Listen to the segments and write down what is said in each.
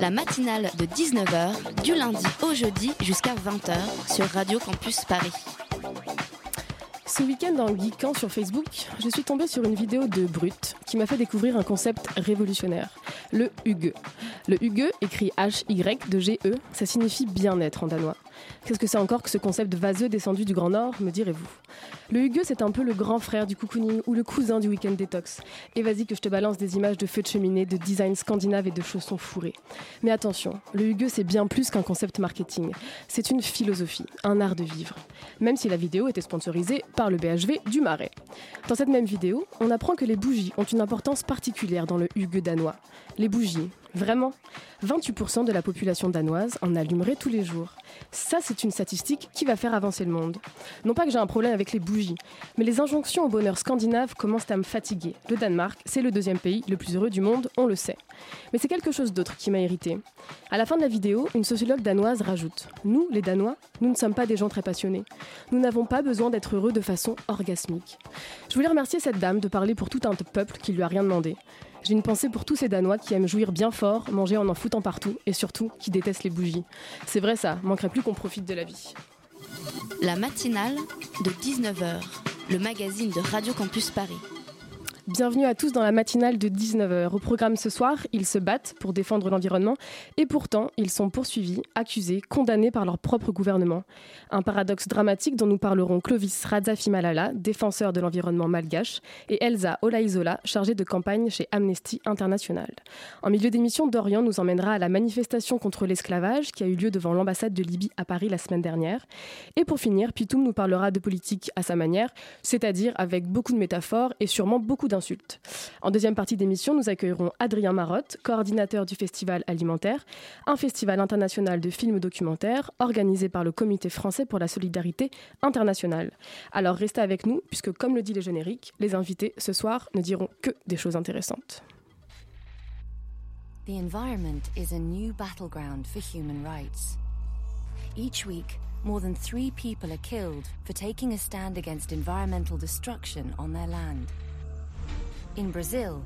La matinale de 19h, du lundi au jeudi jusqu'à 20h sur Radio Campus Paris. Ce week-end en geekant sur Facebook, je suis tombée sur une vidéo de Brut qui m'a fait découvrir un concept révolutionnaire, le Hygge. Le Hygge, écrit H-Y de G-E, ça signifie bien-être en danois. Qu'est-ce que c'est encore que ce concept vaseux descendu du Grand Nord, me direz-vous? Le Hygge, c'est un peu le grand frère du cocooning ou le cousin du week-end détox. Et vas-y que je te balance des images de feux de cheminée, de design scandinave et de chaussons fourrés. Mais attention, le Hygge, c'est bien plus qu'un concept marketing. C'est une philosophie, un art de vivre. Même si la vidéo était sponsorisée par le BHV du Marais. Dans cette même vidéo, on apprend que les bougies ont une importance particulière dans le Hygge danois. Les bougies, vraiment? 28% de la population danoise en allumerait tous les jours. Ça, c'est une statistique qui va faire avancer le monde. Non pas que j'ai un problème avec les bougies, mais les injonctions au bonheur scandinave commencent à me fatiguer. Le Danemark, c'est le deuxième pays le plus heureux du monde, on le sait. Mais c'est quelque chose d'autre qui m'a irrité. À la fin de la vidéo, une sociologue danoise rajoute Nous, les Danois, nous ne sommes pas des gens très passionnés. Nous n'avons pas besoin d'être heureux de façon orgasmique. Je voulais remercier cette dame de parler pour tout un peuple qui lui a rien demandé. J'ai une pensée pour tous ces Danois qui aiment jouir bien fort, manger en en foutant partout et surtout qui détestent les bougies. C'est vrai ça, manquerait plus qu'on profite de la vie. La matinale de 19h, le magazine de Radio Campus Paris. Bienvenue à tous dans la matinale de 19h. Au programme ce soir, ils se battent pour défendre l'environnement et pourtant ils sont poursuivis, accusés, condamnés par leur propre gouvernement. Un paradoxe dramatique dont nous parlerons Clovis Radzafimalala, défenseur de l'environnement malgache, et Elsa Olaizola, chargée de campagne chez Amnesty International. En milieu d'émission, Dorian nous emmènera à la manifestation contre l'esclavage qui a eu lieu devant l'ambassade de Libye à Paris la semaine dernière. Et pour finir, Pitoum nous parlera de politique à sa manière, c'est-à-dire avec beaucoup de métaphores et sûrement beaucoup En deuxième partie d'émission, nous accueillerons Adrien Marotte, coordinateur du Festival Alimentaire, un festival international de films documentaires organisé par le Comité français pour la solidarité internationale. Alors restez avec nous, puisque comme le dit le générique, les invités ce soir ne diront que des choses intéressantes. Each week, more than three people are killed for taking a stand against environmental destruction on their land. In Brazil,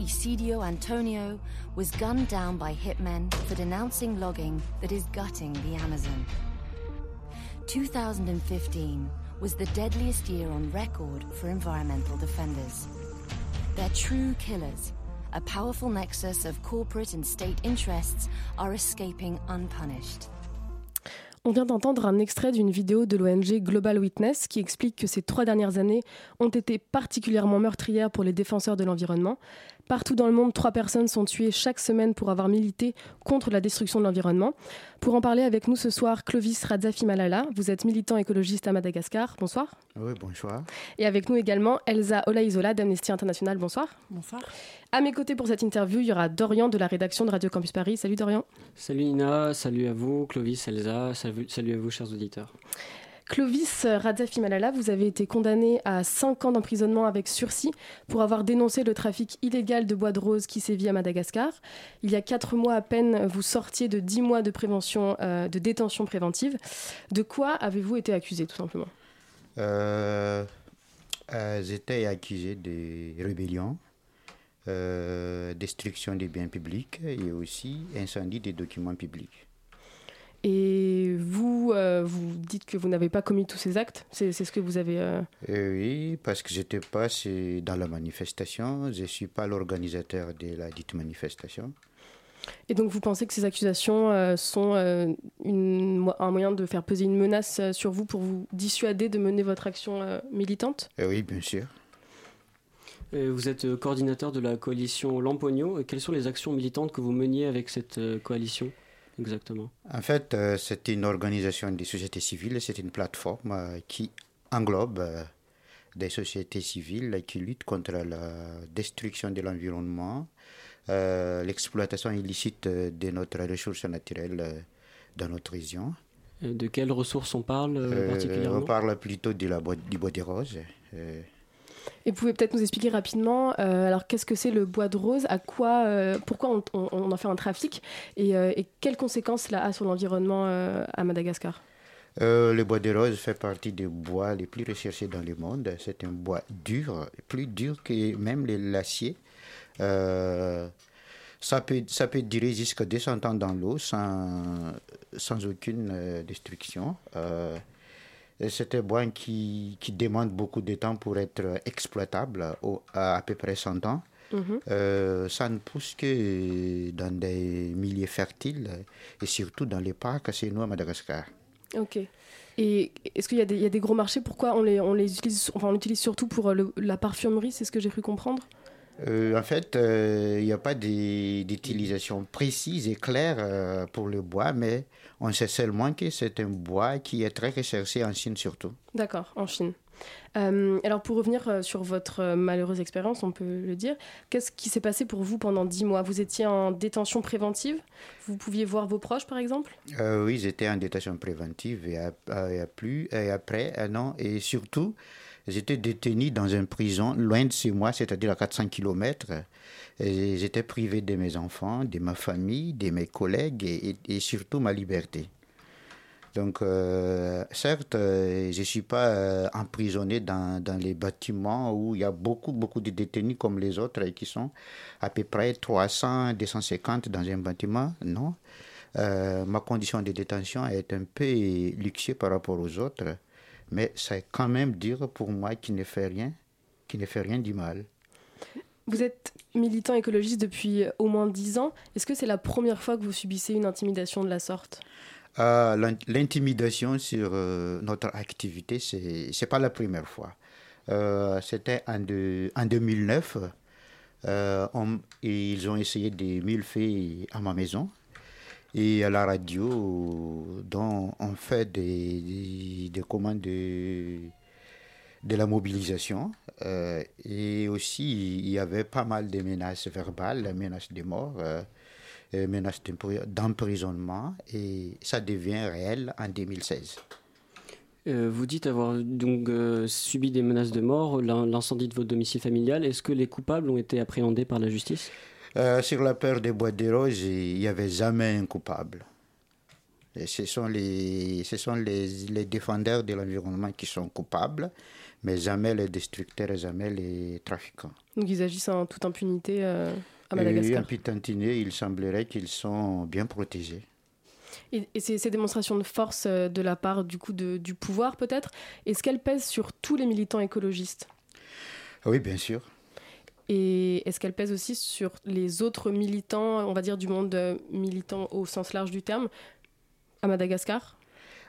Isidio Antonio was gunned down by hitmen for denouncing logging that is gutting the Amazon. 2015 was the deadliest year on record for environmental defenders. They're true killers. A powerful nexus of corporate and state interests are escaping unpunished. On vient d'entendre un extrait d'une vidéo de l'ONG Global Witness qui explique que ces trois dernières années ont été particulièrement meurtrières pour les défenseurs de l'environnement. Partout dans le monde, trois personnes sont tuées chaque semaine pour avoir milité contre la destruction de l'environnement. Pour en parler avec nous ce soir, Clovis Radzafimalala, vous êtes militant écologiste à Madagascar. Bonsoir. Oui, bonsoir. Et avec nous également Elsa Olaizola d'Amnesty International. Bonsoir. Bonsoir. À mes côtés pour cette interview, il y aura Dorian de la rédaction de Radio Campus Paris. Salut Dorian. Salut Nina, salut à vous, Clovis, Elsa, salut, salut à vous, chers auditeurs. Clovis Radzafimalala, vous avez été condamné à 5 ans d'emprisonnement avec sursis pour avoir dénoncé le trafic illégal de bois de rose qui sévit à Madagascar. Il y a 4 mois à peine, vous sortiez de 10 mois euh, de détention préventive. De quoi avez-vous été accusé, tout simplement? Euh, euh, J'étais accusé de rébellion, destruction des biens publics et aussi incendie des documents publics. Et vous, euh, vous dites que vous n'avez pas commis tous ces actes C'est ce que vous avez... euh, Euh, oui, parce que j'étais pas dans la manifestation, je suis pas l'organisateur de la dite manifestation. Et donc vous pensez que ces accusations euh, sont euh, une un moyen de faire peser une menace euh, sur vous pour vous dissuader de mener votre action euh, militante? Euh, oui, bien sûr. Vous êtes coordinateur de la coalition Lampogno. Quelles sont les actions militantes que vous meniez avec cette euh, coalition? Exactement En fait, euh, c'est une organisation des sociétés civiles, c'est une plateforme euh, qui englobe euh, des sociétés civiles qui luttent contre la destruction de l'environnement, euh, l'exploitation illicite de notre ressource naturelle, dans notre région. De quelles ressources on parle particulièrement? On parle plutôt de la bois, du bois des roses. Et vous pouvez peut-être nous expliquer rapidement, alors qu'est-ce que c'est le bois de rose, à quoi, pourquoi on, en fait un trafic? Et, et quelles conséquences cela a sur l'environnement à Madagascar? Euh, le bois de rose fait partie des bois les plus recherchés dans le monde. C'est un bois dur, plus dur que même l'acier. Euh, ça, peut, ça peut durer jusqu'à 200 ans dans l'eau sans, sans aucune euh, destruction. C'est un bois qui, qui, demande beaucoup de temps pour être exploitable, à, à peu près 100 ans. Mhm. ça ne pousse que dans des milieux fertiles et surtout dans les parcs chez nous à Madagascar. Ok. Et est-ce qu'il y, y, a des gros marchés? Pourquoi on les, on les utilise Enfin, on utilise surtout pour euh, la parfumerie, c'est ce que j'ai cru comprendre? Euh, en fait, euh, il n'y a pas d'utilisation précise et claire pour le bois, mais on sait seulement que c'est un bois qui est très recherché en Chine surtout. D'accord, en Chine. Euh, alors pour revenir euh, sur votre euh, malheureuse expérience, on peut le dire, qu'est-ce qui s'est passé pour vous pendant dix mois? Vous étiez en détention préventive? Vous pouviez voir vos proches par exemple? Oui, j'étais en détention préventive et, plus, et après un an. Et surtout, j'étais détenu dans une prison loin de chez moi, c'est-à-dire à 400 km. J'étais privé de mes enfants, de ma famille, de mes collègues et, et surtout ma liberté. Donc, euh, certes, euh, je ne suis pas euh, emprisonné dans, dans, les bâtiments où il y a beaucoup, beaucoup de détenus comme les autres qui sont à peu près 300, 250 dans un bâtiment. Non. ma condition de détention est un peu luxueuse par rapport aux autres, mais c'est quand même dur pour moi qui ne fait rien, qui ne fait rien du mal. Vous êtes militant écologiste depuis au moins 10 ans. Est-ce que c'est la première fois que vous subissez une intimidation de la sorte? L'intimidation sur euh, notre activité, ce n'est pas la première fois. Euh, c'était en, en, 2009. Euh, ils ont essayé des mille faits à ma maison et à la radio, dont on fait des, des, commandes de, de, la mobilisation. et aussi, il y avait pas mal de menaces verbales, menaces de mort. Euh, menace d'emprisonnement et ça devient réel en 2016. Euh, vous dites avoir donc euh, subi des menaces de mort, l'incendie de votre domicile familial. Est-ce que les coupables ont été appréhendés par la justice? Sur la peur des bois des roses, il n'y avait jamais un coupable. Et ce sont les, ce sont les, les défendeurs de l'environnement qui sont coupables, mais jamais les destructeurs, jamais les trafiquants. Donc ils agissent en toute impunité à Et en Pitantiné, il semblerait qu'ils sont bien protégés. Et, ces, démonstrations de force euh, de la part du coup de, du pouvoir peut-être, est-ce qu'elles pèsent sur tous les militants écologistes? Oui, bien sûr. Et est-ce qu'elles pèsent aussi sur les autres militants, on va dire du monde euh, militant au sens large du terme, à Madagascar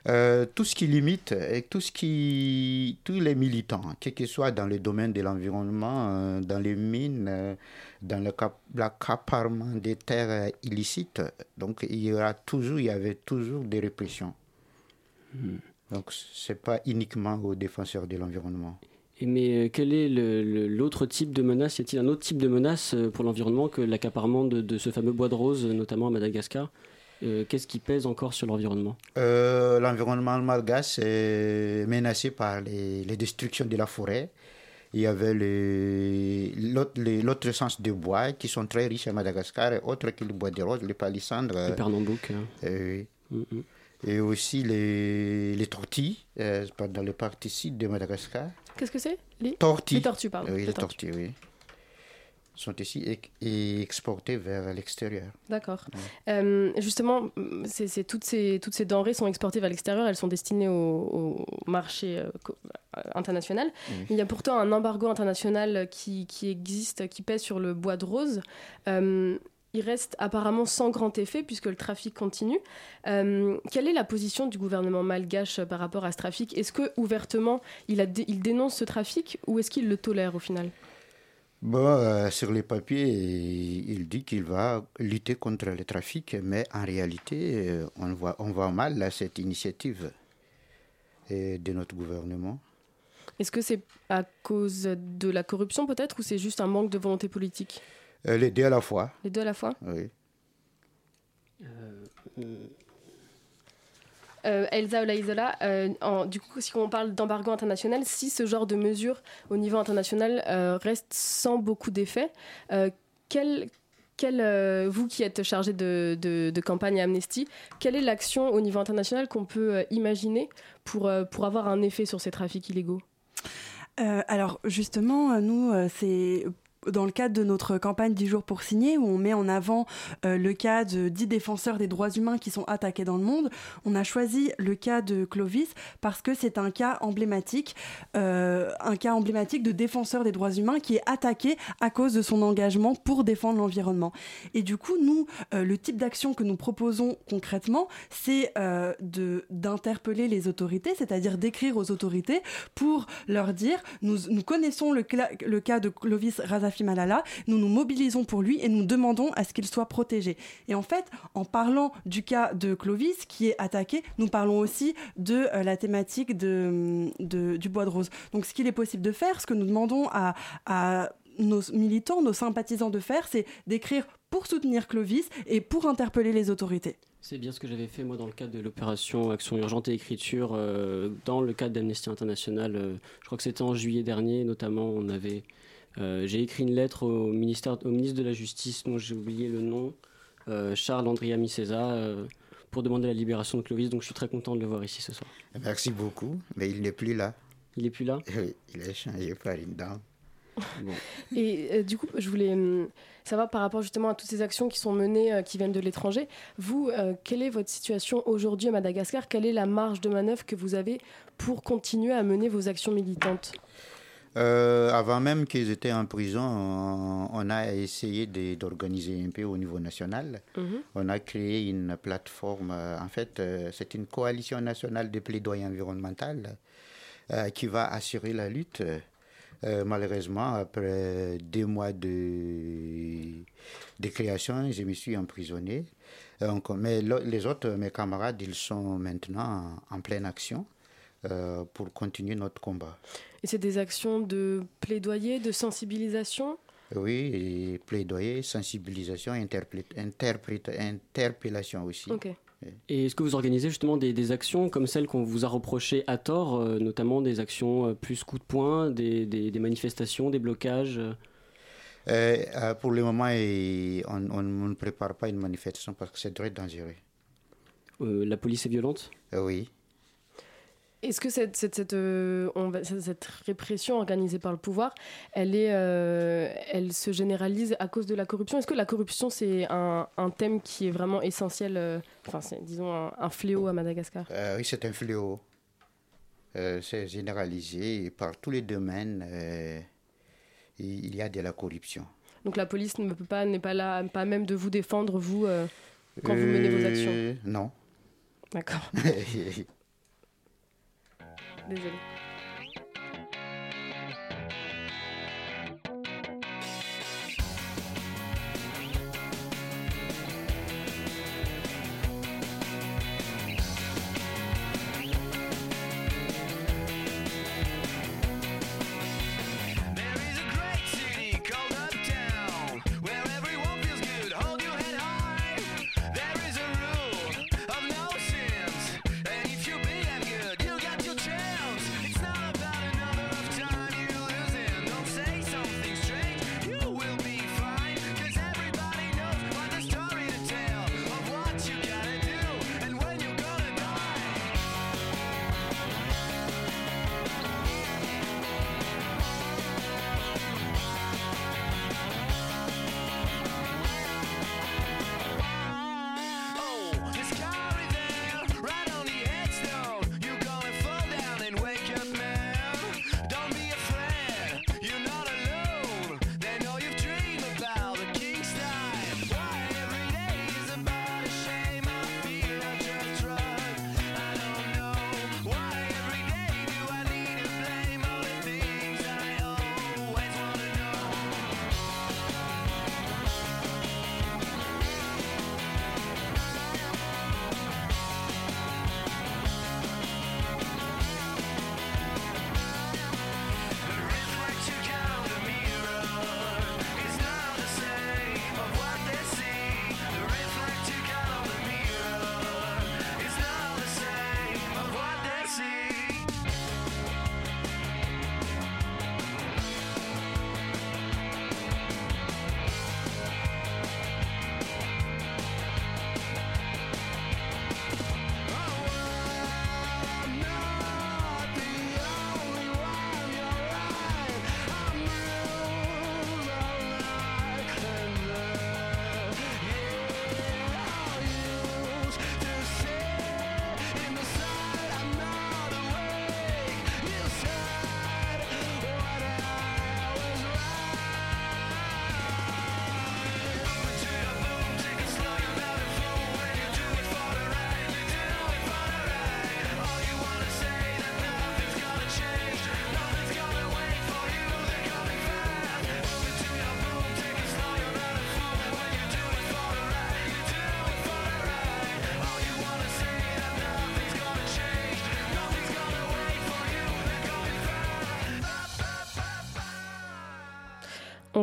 euh, tout ce qui limite et tout ce qui, tous les militants, quel que soit dans le domaine de l'environnement, euh, dans les mines, euh, dans le l'accaparement des terres illicites, donc il y aura toujours, il y avait toujours des répressions. Hmm. Donc c'est pas uniquement aux défenseurs de l'environnement. mais quel est l'autre type de menace? Y a-t-il un autre type de menace pour l'environnement que l'accaparement de, de, ce fameux bois de rose, notamment à Madagascar? Euh, qu'est-ce qui pèse encore sur l'environnement? Euh, L'environnement malgache est menacé par les, destructions de la forêt. Il y avait l'autre sens des bois qui sont très riches à Madagascar, autres que le bois de rose, les palissandres. Le pernambouc. Hein. Euh, mm, mm. Et aussi les, les tortilles dans le sud de Madagascar. Qu'est-ce que c'est? Les... tortilles. Les tortues, pardon. Oui, les, tortues, oui sont ici et, exportés vers l'extérieur. D'accord. Euh, justement, toutes, ces, toutes ces denrées sont exportées vers l'extérieur, elles sont destinées au, marché euh, international. Il y a pourtant un embargo international qui, qui, existe, qui pèse sur le bois de rose. Euh, il reste apparemment sans grand effet puisque le trafic continue. quelle est la position du gouvernement malgache par rapport à ce trafic? Est-ce que ouvertement il, a il dénonce ce trafic ou est-ce qu'il le tolère au final? Bon, euh, sur les papiers, il dit qu'il va lutter contre le trafic, mais en réalité, euh, on voit, on voit mal cette initiative euh, de notre gouvernement. Est-ce que c'est à cause de la corruption peut-être ou c'est juste un manque de volonté politique? Les deux à la fois. Les deux à la fois? Oui. Euh, Elsa Olaizola, euh, du coup, si on parle d'embargo international, si ce genre de mesures au niveau international euh, reste sans beaucoup d'effet, euh, quel, quel, euh, vous qui êtes chargé de, de- campagne à Amnesty, quelle est l'action au niveau international qu'on peut imaginer pour, pour avoir un effet sur ces trafics illégaux? Alors justement, nous, c'est dans le cadre de notre campagne 10 jours pour signer, où on met en avant euh, le cas de 10 défenseurs des droits humains qui sont attaqués dans le monde, on a choisi le cas de Clovis parce que c'est un cas emblématique, euh, un cas emblématique de défenseur des droits humains qui est attaqué à cause de son engagement pour défendre l'environnement. Et du coup, nous, euh, le type d'action que nous proposons concrètement, c'est d'interpeller les autorités, c'est-à-dire d'écrire aux autorités pour leur dire nous, connaissons le, le cas de Clovis Razafi Malala, nous nous mobilisons pour lui et nous demandons à ce qu'il soit protégé. Et en fait, en parlant du cas de Clovis qui est attaqué, nous parlons aussi de euh, la thématique de, de- du bois de rose. Donc ce qu'il est possible de faire, ce que nous demandons à, nos militants, nos sympathisants de faire, c'est d'écrire pour soutenir Clovis et pour interpeller les autorités. C'est bien ce que j'avais fait moi dans le cadre de l'opération Action Urgente et Écriture, euh, dans le cadre d'Amnesty International. euh, je crois que c'était en juillet dernier, notamment. On avait, j'ai écrit une lettre au ministère, au ministre de la Justice, dont j'ai oublié le nom, euh, Charles Andrea Micesa, euh, pour demander la libération de Clovis. Donc je suis très content de le voir ici ce soir. Merci beaucoup, mais il n'est plus là. Il est plus là? Oui, il a changé par une dame. Et euh, du coup, je voulais hum, savoir par rapport justement à toutes ces actions qui sont menées, euh, qui viennent de l'étranger, vous, euh, quelle est votre situation aujourd'hui à Madagascar? Quelle est la marge de manœuvre que vous avez pour continuer à mener vos actions militantes? Euh, avant même qu'ils étaient en prison, on, on a essayé d'organiser un peu au niveau national. Mhm. On a créé une plateforme. euh, en fait, euh, c'est une coalition nationale de plaidoyer environnemental euh, qui va assurer la lutte. Euh, malheureusement, après deux mois de, de création, je me suis emprisonné. Mais les autres, mes camarades, ils sont maintenant en, pleine action pour continuer notre combat. Et c'est des actions de plaidoyer, de sensibilisation? Oui, et plaidoyer, sensibilisation, interpellation aussi. Ok. Et est-ce que vous organisez justement des, des actions comme celles qu'on vous a reprochées à tort, euh, notamment des actions euh, plus coup de poing, des, des- des manifestations, des blocages? Euh pour le moment, on, on ne prépare pas une manifestation parce que c'est très dangereux. Euh, La police est violente? Euh, oui. Est-ce que cette, cette, cette, euh, on cette- cette répression organisée par le pouvoir, elle, est, euh, elle se généralise à cause de la corruption? Est-ce que la corruption, c'est un, un thème qui est vraiment essentiel, euh, enfin, c'est, disons, un, un fléau à Madagascar? Oui, c'est un fléau. C'est généralisé par tous les domaines. il y a de la corruption. Donc la police ne peut pas, n'est pas là, pas même de vous défendre, vous, quand vous menez vos actions? Non. D'accord. Désolée.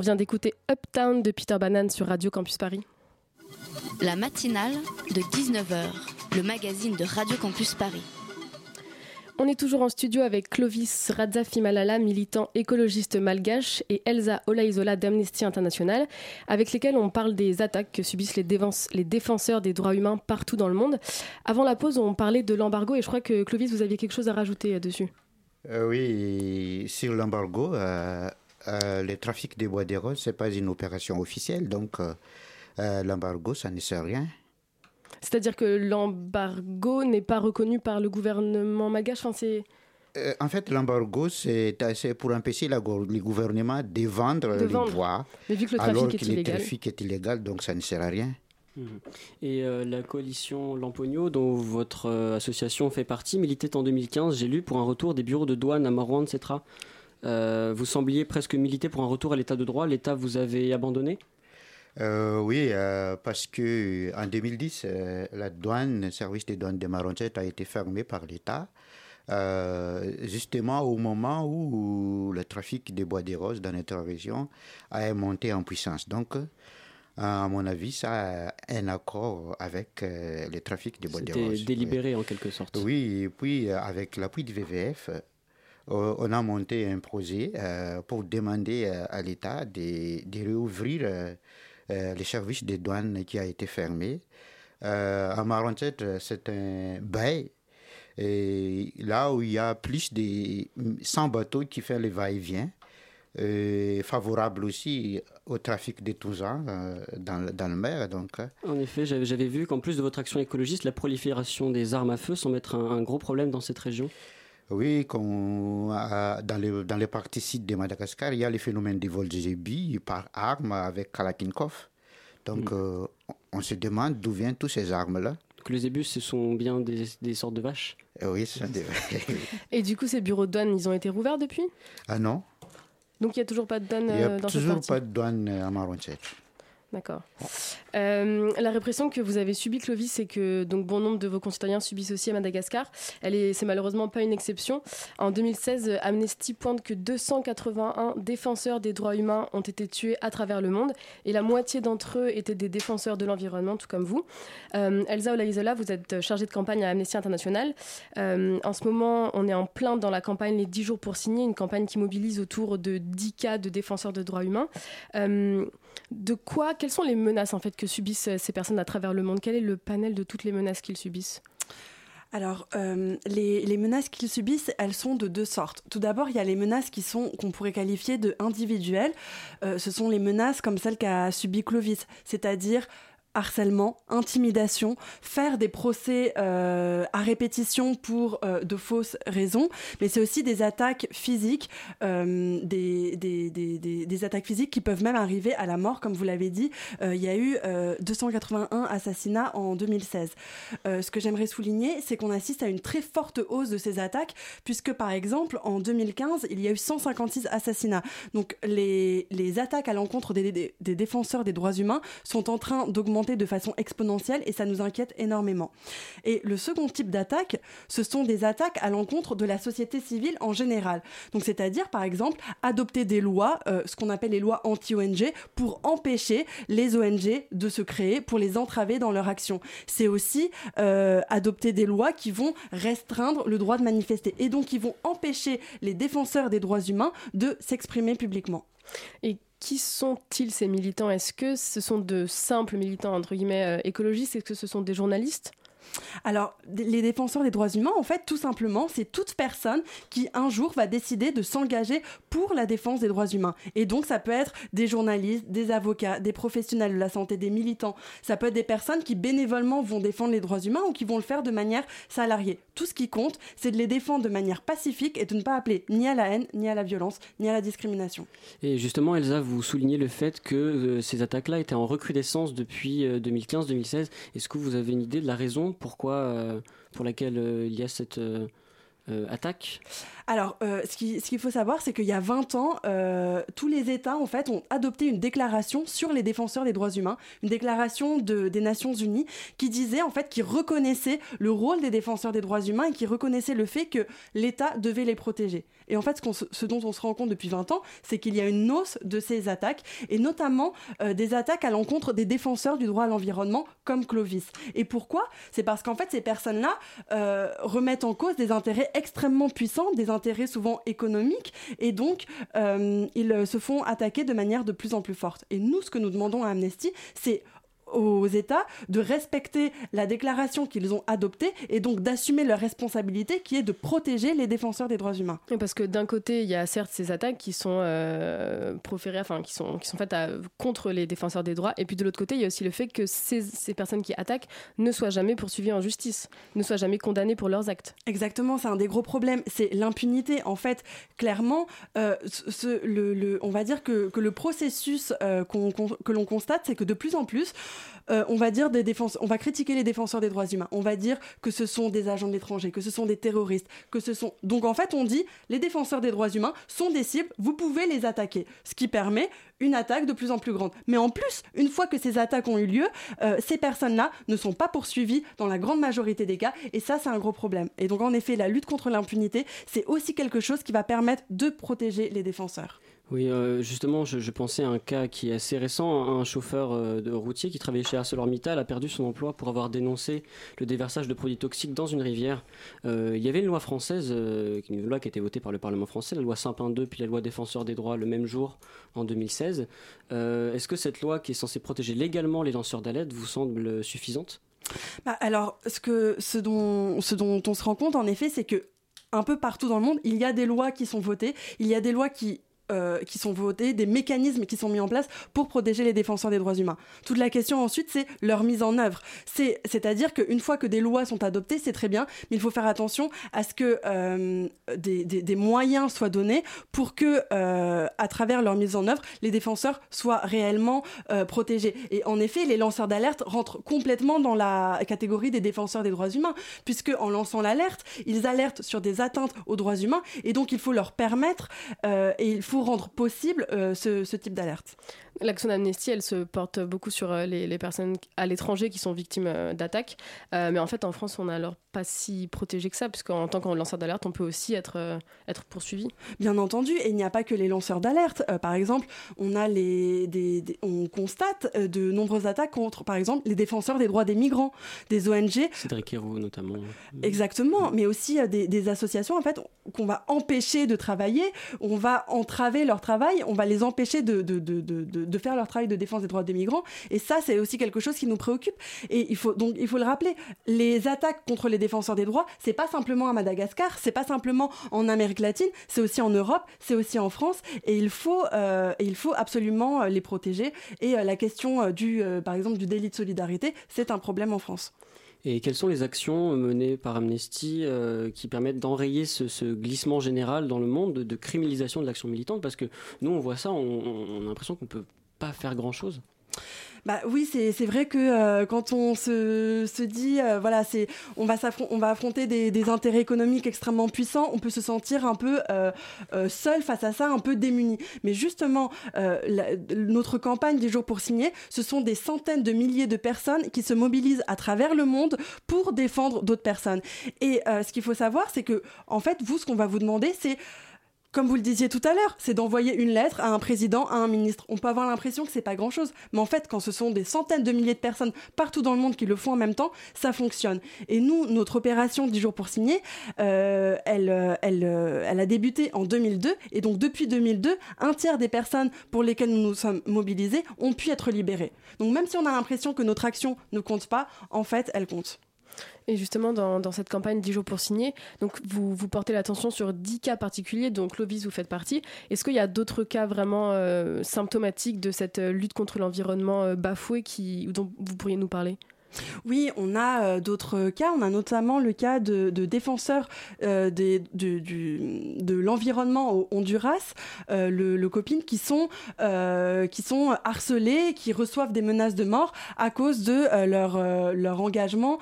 On vient d'écouter Uptown de Peter Banane sur Radio Campus Paris. La matinale de 19h, le magazine de Radio Campus Paris. On est toujours en studio avec Clovis Radzafimalala, militant écologiste malgache, et Elsa Olaizola d'Amnesty International, avec lesquels on parle des attaques que subissent les, défense- les défenseurs des droits humains partout dans le monde. Avant la pause, on parlait de l'embargo et je crois que Clovis, vous aviez quelque chose à rajouter euh, dessus. Euh, oui, sur l'embargo, euh, euh, le trafic des bois des roses, ce n'est pas une opération officielle, donc euh, euh, l'embargo, ça ne sert à rien. C'est-à-dire que l'embargo n'est pas reconnu par le gouvernement malgache. Enfin, c'est Euh, en fait, l'embargo, c'est pour empêcher la le gouvernement de vendre De les vendre. bois, Mais vu que le alors trafic que est le illégal. trafic est illégal, donc ça ne sert à rien. Mhm. Et euh, la coalition Lampogno, dont votre euh, association fait partie, militait en 2015, j'ai lu, pour un retour des bureaux de douane à Marouane, etc. Euh, vous sembliez presque militer pour un retour à l'état de droit. L'État vous avait abandonné? Euh, oui, euh, parce que en 2010, euh, la douane, le service des douanes de Maronchette a été fermé par l'État, justement au moment où le trafic des bois des roses dans notre région a monté en puissance. Donc, à mon avis, ça a un accord avec le trafic des bois des C'était roses. délibéré en quelque sorte. Oui, et puis avec l'appui du VVF, on a monté un projet euh, pour demander euh, à l'État de, réouvrir euh, euh, les services des douanes qui a été fermé. Euh, à Maronchette, c'est un bail. Là où il y a plus de 100 bateaux qui font le va-et-vient, euh, favorable aussi au trafic de tous genres euh, dans, dans le mer. Donc, euh, En effet, j'avais vu qu'en plus de votre action écologiste, la prolifération des armes à feu semble être un gros problème dans cette région. Oui, a- dans, les, dans les parties de Madagascar, il y a le phénomène des vols de zébis par armes avec Kalachnikov. Donc, euh, on- se demande d'où viennent toutes ces armes-là. Donc les ébus, ce sont bien des, des sortes de vaches? Euh, Oui, ça des- Et du coup, ces bureaux de douane, ils ont été rouverts depuis? Ah non, Donc il n'y a toujours pas de douane il n'y euh, a dans cette toujours partie? pas de douane euh, à Maronchette. D'accord. Euh, la répression que vous avez subie, Clovis, c'est que donc bon nombre de vos concitoyens subissent aussi à Madagascar. Elle est, c'est malheureusement pas une exception. En 2016, euh, Amnesty pointe que 281 défenseurs des droits humains ont été tués à travers le monde, et la moitié d'entre eux étaient des défenseurs de l'environnement, tout comme vous. Euh, Elsa Olaizola, vous êtes chargée de campagne à Amnesty International. Euh, en ce moment, on est en plein dans la campagne Les 10 jours pour signer, une campagne qui mobilise autour de 10 cas de défenseurs de droits humains. Euh, de quoi, quelles sont les menaces en fait que subissent euh, ces personnes à travers le monde? Quel est le panel de toutes les menaces qu'ils subissent? Alors, euh, les, menaces qu'ils subissent, elles sont de deux sortes. Tout d'abord, il y a les menaces qui sont qu'on pourrait qualifier de individuelles. Euh, ce sont les menaces comme celles qu'a subi Clovis, c'est-à-dire harcèlement, intimidation, faire des procès euh, à répétition pour euh, de fausses raisons, mais c'est aussi des attaques physiques, euh, des, attaques physiques qui peuvent même arriver à la mort, comme vous l'avez dit. Il y a eu euh, 281 assassinats en 2016. Euh, ce que j'aimerais souligner, c'est qu'on assiste à une très forte hausse de ces attaques, puisque par exemple, en 2015, il y a eu 156 assassinats. Donc les, attaques à l'encontre des défenseurs des droits humains sont en train d'augmenter de façon exponentielle et ça nous inquiète énormément. Et le second type d'attaque, ce sont des attaques à l'encontre de la société civile en général. Donc c'est-à-dire, par exemple, adopter des lois, euh, ce qu'on appelle les lois anti-ONG, pour empêcher les ONG de se créer, pour les entraver dans leur action. C'est aussi euh, adopter des lois qui vont restreindre le droit de manifester et donc qui vont empêcher les défenseurs des droits humains de s'exprimer publiquement. Et qui sont-ils ces militants? Est-ce que ce sont de simples militants entre guillemets euh, écologistes? Est-ce que ce sont des journalistes? Alors, les défenseurs des droits humains, en fait, tout simplement, c'est toute personne qui un jour va décider de s'engager pour la défense des droits humains. Et donc, ça peut être des journalistes, des avocats, des professionnels de la santé, des militants. Ça peut être des personnes qui bénévolement vont défendre les droits humains ou qui vont le faire de manière salariée. Tout ce qui compte, c'est de les défendre de manière pacifique et de ne pas appeler ni à la haine, ni à la violence, ni à la discrimination. Et justement, Elsa, vous soulignez le fait que euh, ces attaques-là étaient en recrudescence depuis euh, 2015-2016. Est-ce que vous avez une idée de la raison pourquoi, euh, pour laquelle euh, il y a cette, euh, attaque Alors, euh, ce qui- ce qu'il faut savoir, c'est qu'il y a 20 ans, euh, tous les États, en fait, ont adopté une déclaration sur les défenseurs des droits humains, une déclaration de- des Nations Unies qui disait, en fait, qui reconnaissait le rôle des défenseurs des droits humains et qui reconnaissait le fait que l'État devait les protéger. Et en fait, ce, dont on se rend compte depuis 20 ans, c'est qu'il y a une hausse de ces attaques, et notamment euh, des attaques à l'encontre des défenseurs du droit à l'environnement, comme Clovis. Et pourquoi? C'est parce qu'en fait, ces personnes-là remettent en cause des intérêts extrêmement puissants, des intérêts souvent économiques, et donc euh, ils se font attaquer de manière de plus en plus forte. Et nous, ce que nous demandons à Amnesty, c'est aux États de respecter la déclaration qu'ils ont adoptée et donc d'assumer leur responsabilité qui est de protéger les défenseurs des droits humains. Parce que d'un côté, il y a certes ces attaques qui sont euh, proférées, enfin qui sont, qui sont faites à- contre les défenseurs des droits, et puis de l'autre côté, il y a aussi le fait que ces, ces personnes qui attaquent ne soient jamais poursuivies en justice, ne soient jamais condamnées pour leurs actes. Exactement, c'est un des gros problèmes, c'est l'impunité. En fait, clairement, euh, ce- ce- le, le- on va dire que, que le processus euh, que l'on constate, c'est que de plus en plus, euh, on va dire des on va critiquer les défenseurs des droits humains. On va dire que ce sont des agents de l'étranger, que ce sont des terroristes, que ce sont. Donc en fait, on dit les défenseurs des droits humains sont des cibles, vous pouvez les attaquer, ce qui permet une attaque de plus en plus grande. Mais en plus, une fois que ces attaques ont eu lieu, euh, ces personnes-là ne sont pas poursuivies dans la grande majorité des cas, et ça, c'est un gros problème. Et donc, en effet, la lutte contre l'impunité, c'est aussi quelque chose qui va permettre de protéger les défenseurs. Oui, euh, justement, je, pensais à un cas qui est assez récent. Un chauffeur euh, de routier qui travaillait chez ArcelorMittal a perdu son emploi pour avoir dénoncé le déversage de produits toxiques dans une rivière. Euh, il y avait une loi française, une loi qui a été votée par le Parlement français, la loi Sapin 2, puis la loi défenseur des droits le même jour, en 2016. Euh, Est-ce que cette loi qui est censée protéger légalement les lanceurs d'alerte vous semble suffisante? Bah, alors, ce, que, dont, ce dont on se rend compte, en effet, c'est que un peu partout dans le monde, il y a des lois qui sont votées, il y a des lois qui euh, qui sont votées, des mécanismes qui sont mis en place pour protéger les défenseurs des droits humains. Toute la question ensuite, c'est leur mise en œuvre. C'est, c'est-à-dire qu'une fois que des lois sont adoptées, c'est très bien, mais il faut faire attention à ce que euh, des, moyens soient donnés pour que, euh, à travers leur mise en œuvre, les défenseurs soient réellement protégés. Et en effet, les lanceurs d'alerte rentrent complètement dans la catégorie des défenseurs des droits humains, puisque en lançant l'alerte, ils alertent sur des atteintes aux droits humains, et donc il faut leur permettre et il faut rendre possible euh, ce, ce type d'alerte? L'action d'Amnesty, elle se porte beaucoup sur euh, les, les personnes à l'étranger qui sont victimes euh, d'attaques. Euh, mais en fait, en France, on n'est alors pas si protégé que ça, puisqu'en tant que lanceur d'alerte, on peut aussi être, euh, être poursuivi. Bien entendu, et il n'y a pas que les lanceurs d'alerte. Euh, par exemple, on a les, des, des- on constate de nombreuses attaques contre, par exemple, les défenseurs des droits des migrants, des ONG, Cédric Héroux, notamment. Exactement, mais aussi des, des associations en fait qu'on va empêcher de travailler, on va entraver leur travail, on va les empêcher de, de, de, de, de- faire leur travail de défense des droits des migrants. Et ça, c'est aussi quelque chose qui nous préoccupe. Et il faut donc il faut le rappeler, les attaques contre les défenseurs des droits, c'est pas simplement à Madagascar, c'est pas simplement en Amérique latine, c'est aussi en Europe, c'est aussi en France. Et il faut euh, il faut absolument euh, les protéger. Et euh, la question du par exemple du délit de solidarité, c'est un problème en France. Et quelles sont les actions menées par Amnesty qui permettent d'enrayer ce, glissement général dans le monde de, criminalisation de l'action militante? Parce que nous, on voit ça, on, on- a l'impression qu'on peut pas faire grand-chose. Bah oui, c'est vrai que euh, quand on se, se dit, euh, voilà, on va on va affronter des, intérêts économiques extrêmement puissants, on peut se sentir un peu euh, euh, seul face à ça, un peu démuni. Mais justement, notre campagne des jours pour signer, ce sont des centaines de milliers de personnes qui se mobilisent à travers le monde pour défendre d'autres personnes. Et ce qu'il faut savoir, c'est que en fait, vous, ce qu'on va vous demander, c'est comme vous le disiez tout à l'heure, c'est d'envoyer une lettre à un président, à un ministre. On peut avoir l'impression que c'est pas grand chose, mais en fait, quand ce sont des centaines de milliers de personnes partout dans le monde qui le font en même temps, ça fonctionne. Et nous, notre opération 10 jours pour signer, euh, elle, euh, euh, elle a débuté en 2002, et donc depuis 2002, un tiers des personnes pour lesquelles nous nous sommes mobilisés ont pu être libérées. Donc même si on a l'impression que notre action ne compte pas, en fait, elle compte. Et justement, dans, cette campagne 10 jours pour signer, donc vous, portez l'attention sur 10 cas particuliers, dont Clovis, vous faites partie. Est-ce qu'il y a d'autres cas vraiment euh, symptomatiques de cette euh, lutte contre l'environnement euh, bafoué dont vous pourriez nous parler? Oui, on a euh, d'autres cas. On a notamment le cas de, défenseurs euh, de l'environnement au Honduras, euh, le, copine, qui sont, qui sont harcelés, qui reçoivent des menaces de mort à cause de leur, leur engagement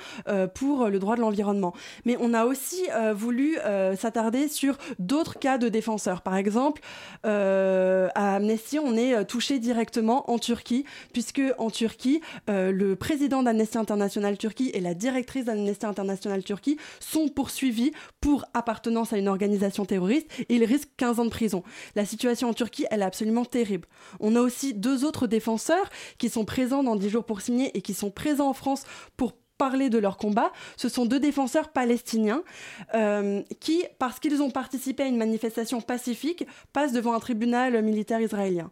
pour le droit de l'environnement. Mais on a aussi voulu s'attarder sur d'autres cas de défenseurs. Par exemple, à Amnesty, on est touché directement en Turquie, puisque en Turquie, le président d'Amnesty International Turquie et la directrice d'Amnesty International Turquie sont poursuivis pour appartenance à une organisation terroriste et ils risquent 15 ans de prison. La situation en Turquie, elle est absolument terrible. On a aussi deux autres défenseurs qui sont présents dans 10 jours pour signer et qui sont présents en France pour parler de leur combat. Ce sont deux défenseurs palestiniens euh, qui, parce qu'ils ont participé à une manifestation pacifique, passent devant un tribunal militaire israélien.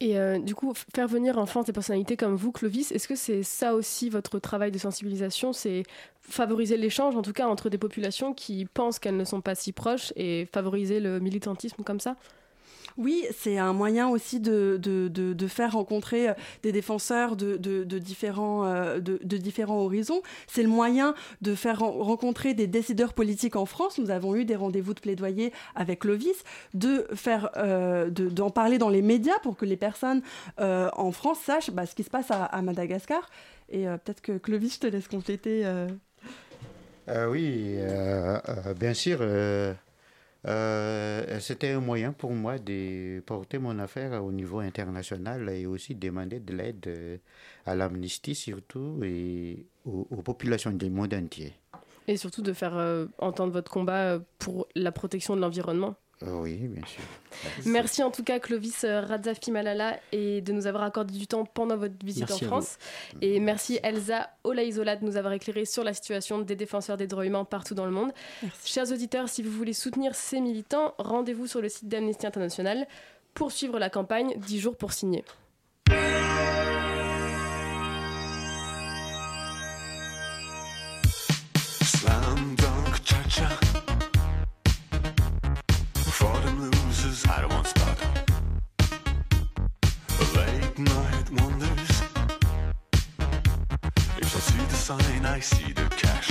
Et euh, du coup, faire venir en France des personnalités comme vous, Clovis, est-ce que c'est ça aussi votre travail de sensibilisation? C'est favoriser l'échange, en tout cas, entre des populations qui pensent qu'elles ne sont pas si proches et favoriser le militantisme comme ça? Oui, c'est un moyen aussi de, de, de, faire rencontrer euh, des défenseurs de, différents, euh, de, différents horizons. C'est le moyen de faire ren- rencontrer des décideurs politiques en France. Nous avons eu des rendez-vous de plaidoyer avec Clovis, de faire, euh, de- d'en parler dans les médias pour que les personnes en France sachent bah, ce qui se passe à, Madagascar. Et peut-être que Clovis, je te laisse compléter. oui, bien sûr. Euh, C'était un moyen pour moi de porter mon affaire au niveau international et aussi demander de l'aide euh, à l'amnistie surtout et aux, populations du monde entier. Et surtout de faire euh, entendre votre combat pour la protection de l'environnement. Euh, oui, bien sûr. Merci en tout cas Clovis euh, Radzafi Malala et de nous avoir accordé du temps pendant votre visite Merci en France. Et merci Elsa Olaizola de nous avoir éclairé sur la situation des défenseurs des droits humains partout dans le monde. Chers auditeurs, si vous voulez soutenir ces militants, rendez-vous sur le site d'Amnesty International pour suivre la campagne 10 jours pour signer. I don't want spot. Late night wonders. If I see the sign, I see the cash.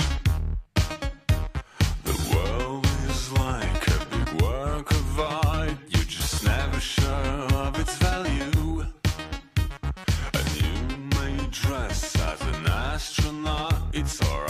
The world is like a big work of art. You're just never sure of its value. And you may dress as an astronaut. It's alright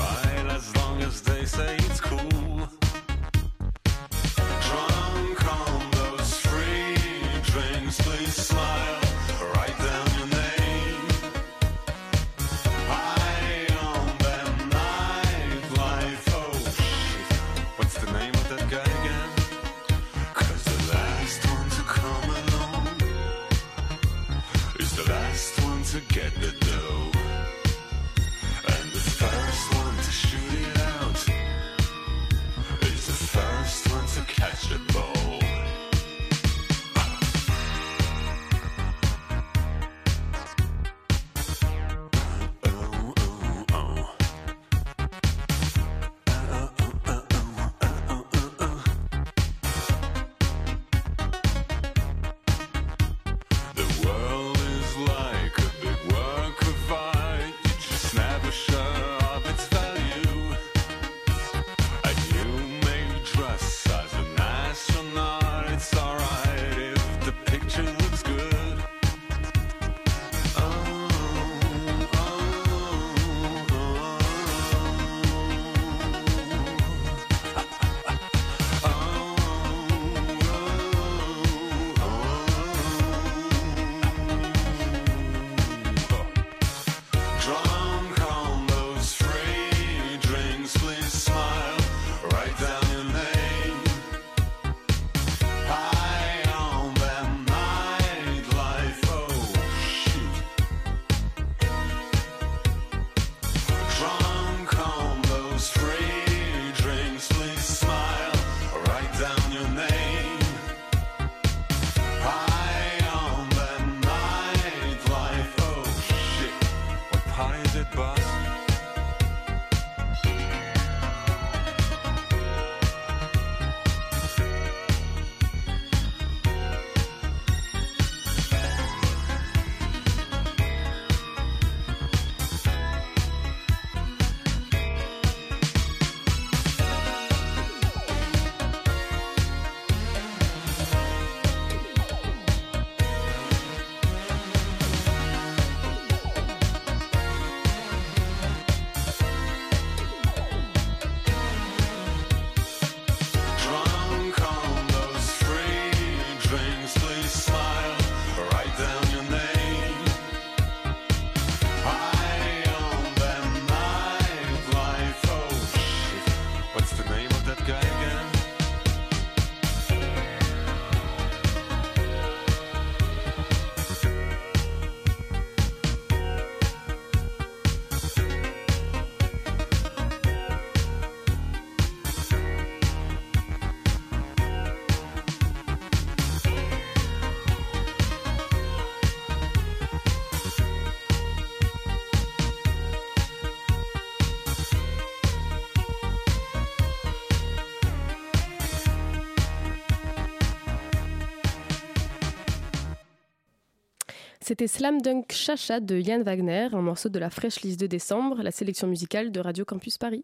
C'était Slam Dunk Chacha de Yann Wagner, un morceau de la fraîche liste de décembre, la sélection musicale de Radio Campus Paris.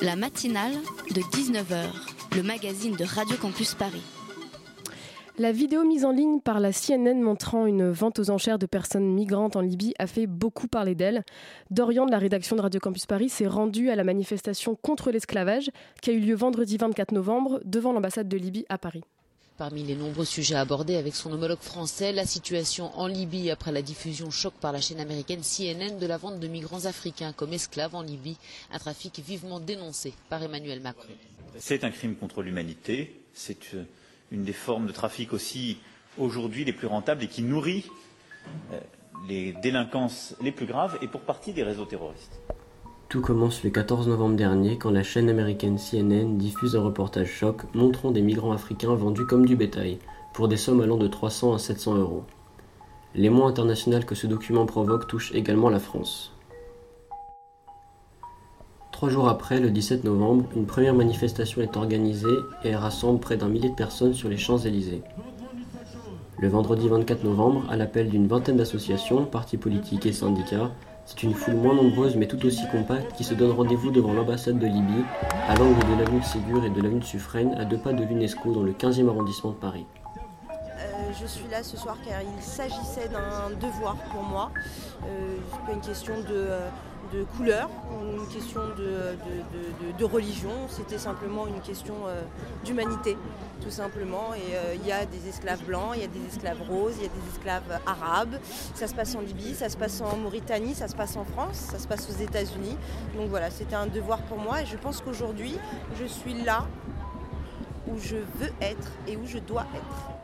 La matinale de 19h, le magazine de Radio Campus Paris. La vidéo mise en ligne par la CNN montrant une vente aux enchères de personnes migrantes en Libye a fait beaucoup parler d'elle. Dorian de la rédaction de Radio Campus Paris s'est rendu à la manifestation contre l'esclavage qui a eu lieu vendredi 24 novembre devant l'ambassade de Libye à Paris. Parmi les nombreux sujets abordés avec son homologue français, la situation en Libye après la diffusion choc par la chaîne américaine CNN de la vente de migrants africains comme esclaves en Libye, un trafic vivement dénoncé par Emmanuel Macron. C'est un crime contre l'humanité, c'est une des formes de trafic aussi aujourd'hui les plus rentables et qui nourrit euh, les délinquances les plus graves et pour partie des réseaux terroristes. Tout commence le 14 novembre dernier quand la chaîne américaine CNN diffuse un reportage choc montrant des migrants africains vendus comme du bétail, pour des sommes allant de 300 à 700 euros. L'émoi international que ce document provoque touche également la France. Trois jours après, le 17 novembre, une première manifestation est organisée et rassemble près d'un millier de personnes sur les Champs-Élysées. Le vendredi 24 novembre, à l'appel d'une vingtaine d'associations, partis politiques et syndicats, c'est une foule moins nombreuse mais tout aussi compacte qui se donne rendez-vous devant l'ambassade de Libye, à l'angle de l'avenue de Ségur et de l'avenue Suffren, à deux pas de l'UNESCO dans le 15e arrondissement de Paris. Euh, je suis là ce soir car il s'agissait d'un devoir pour moi. Euh, pas une question de, euh, de couleur, une question de, religion, c'était simplement une question euh, d'humanité, tout simplement. Et euh, il y a des esclaves blancs, il y a des esclaves roses, il y a des esclaves arabes. Ça se passe en Libye, ça se passe en Mauritanie, ça se passe en France, ça se passe aux États-Unis. Donc voilà, c'était un devoir pour moi et je pense qu'aujourd'hui, je suis là où je veux être et où je dois être.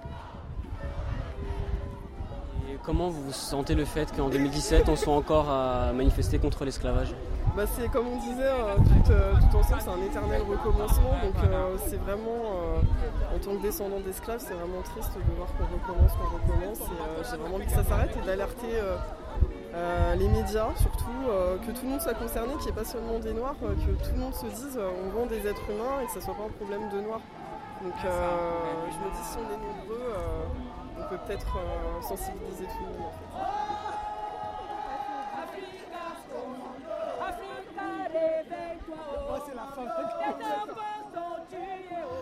Comment vous sentez le fait qu'en 2017 on soit encore à manifester contre l'esclavage? Bah, c'est comme on disait, tout, euh, tout ensemble, c'est un éternel recommencement. Donc euh, c'est vraiment, euh, en tant que descendant d'esclaves, c'est vraiment triste de voir qu'on recommence, qu'on recommence. Et j'ai vraiment envie que ça s'arrête et d'alerter les médias, surtout, que tout le monde soit concerné, qu'il n'y ait pas seulement des noirs, que tout le monde se dise on vend des êtres humains et que ça soit pas un problème de noirs. Donc je me dis si on est nombreux, on peut peut-être euh, sensibiliser tout le monde. en.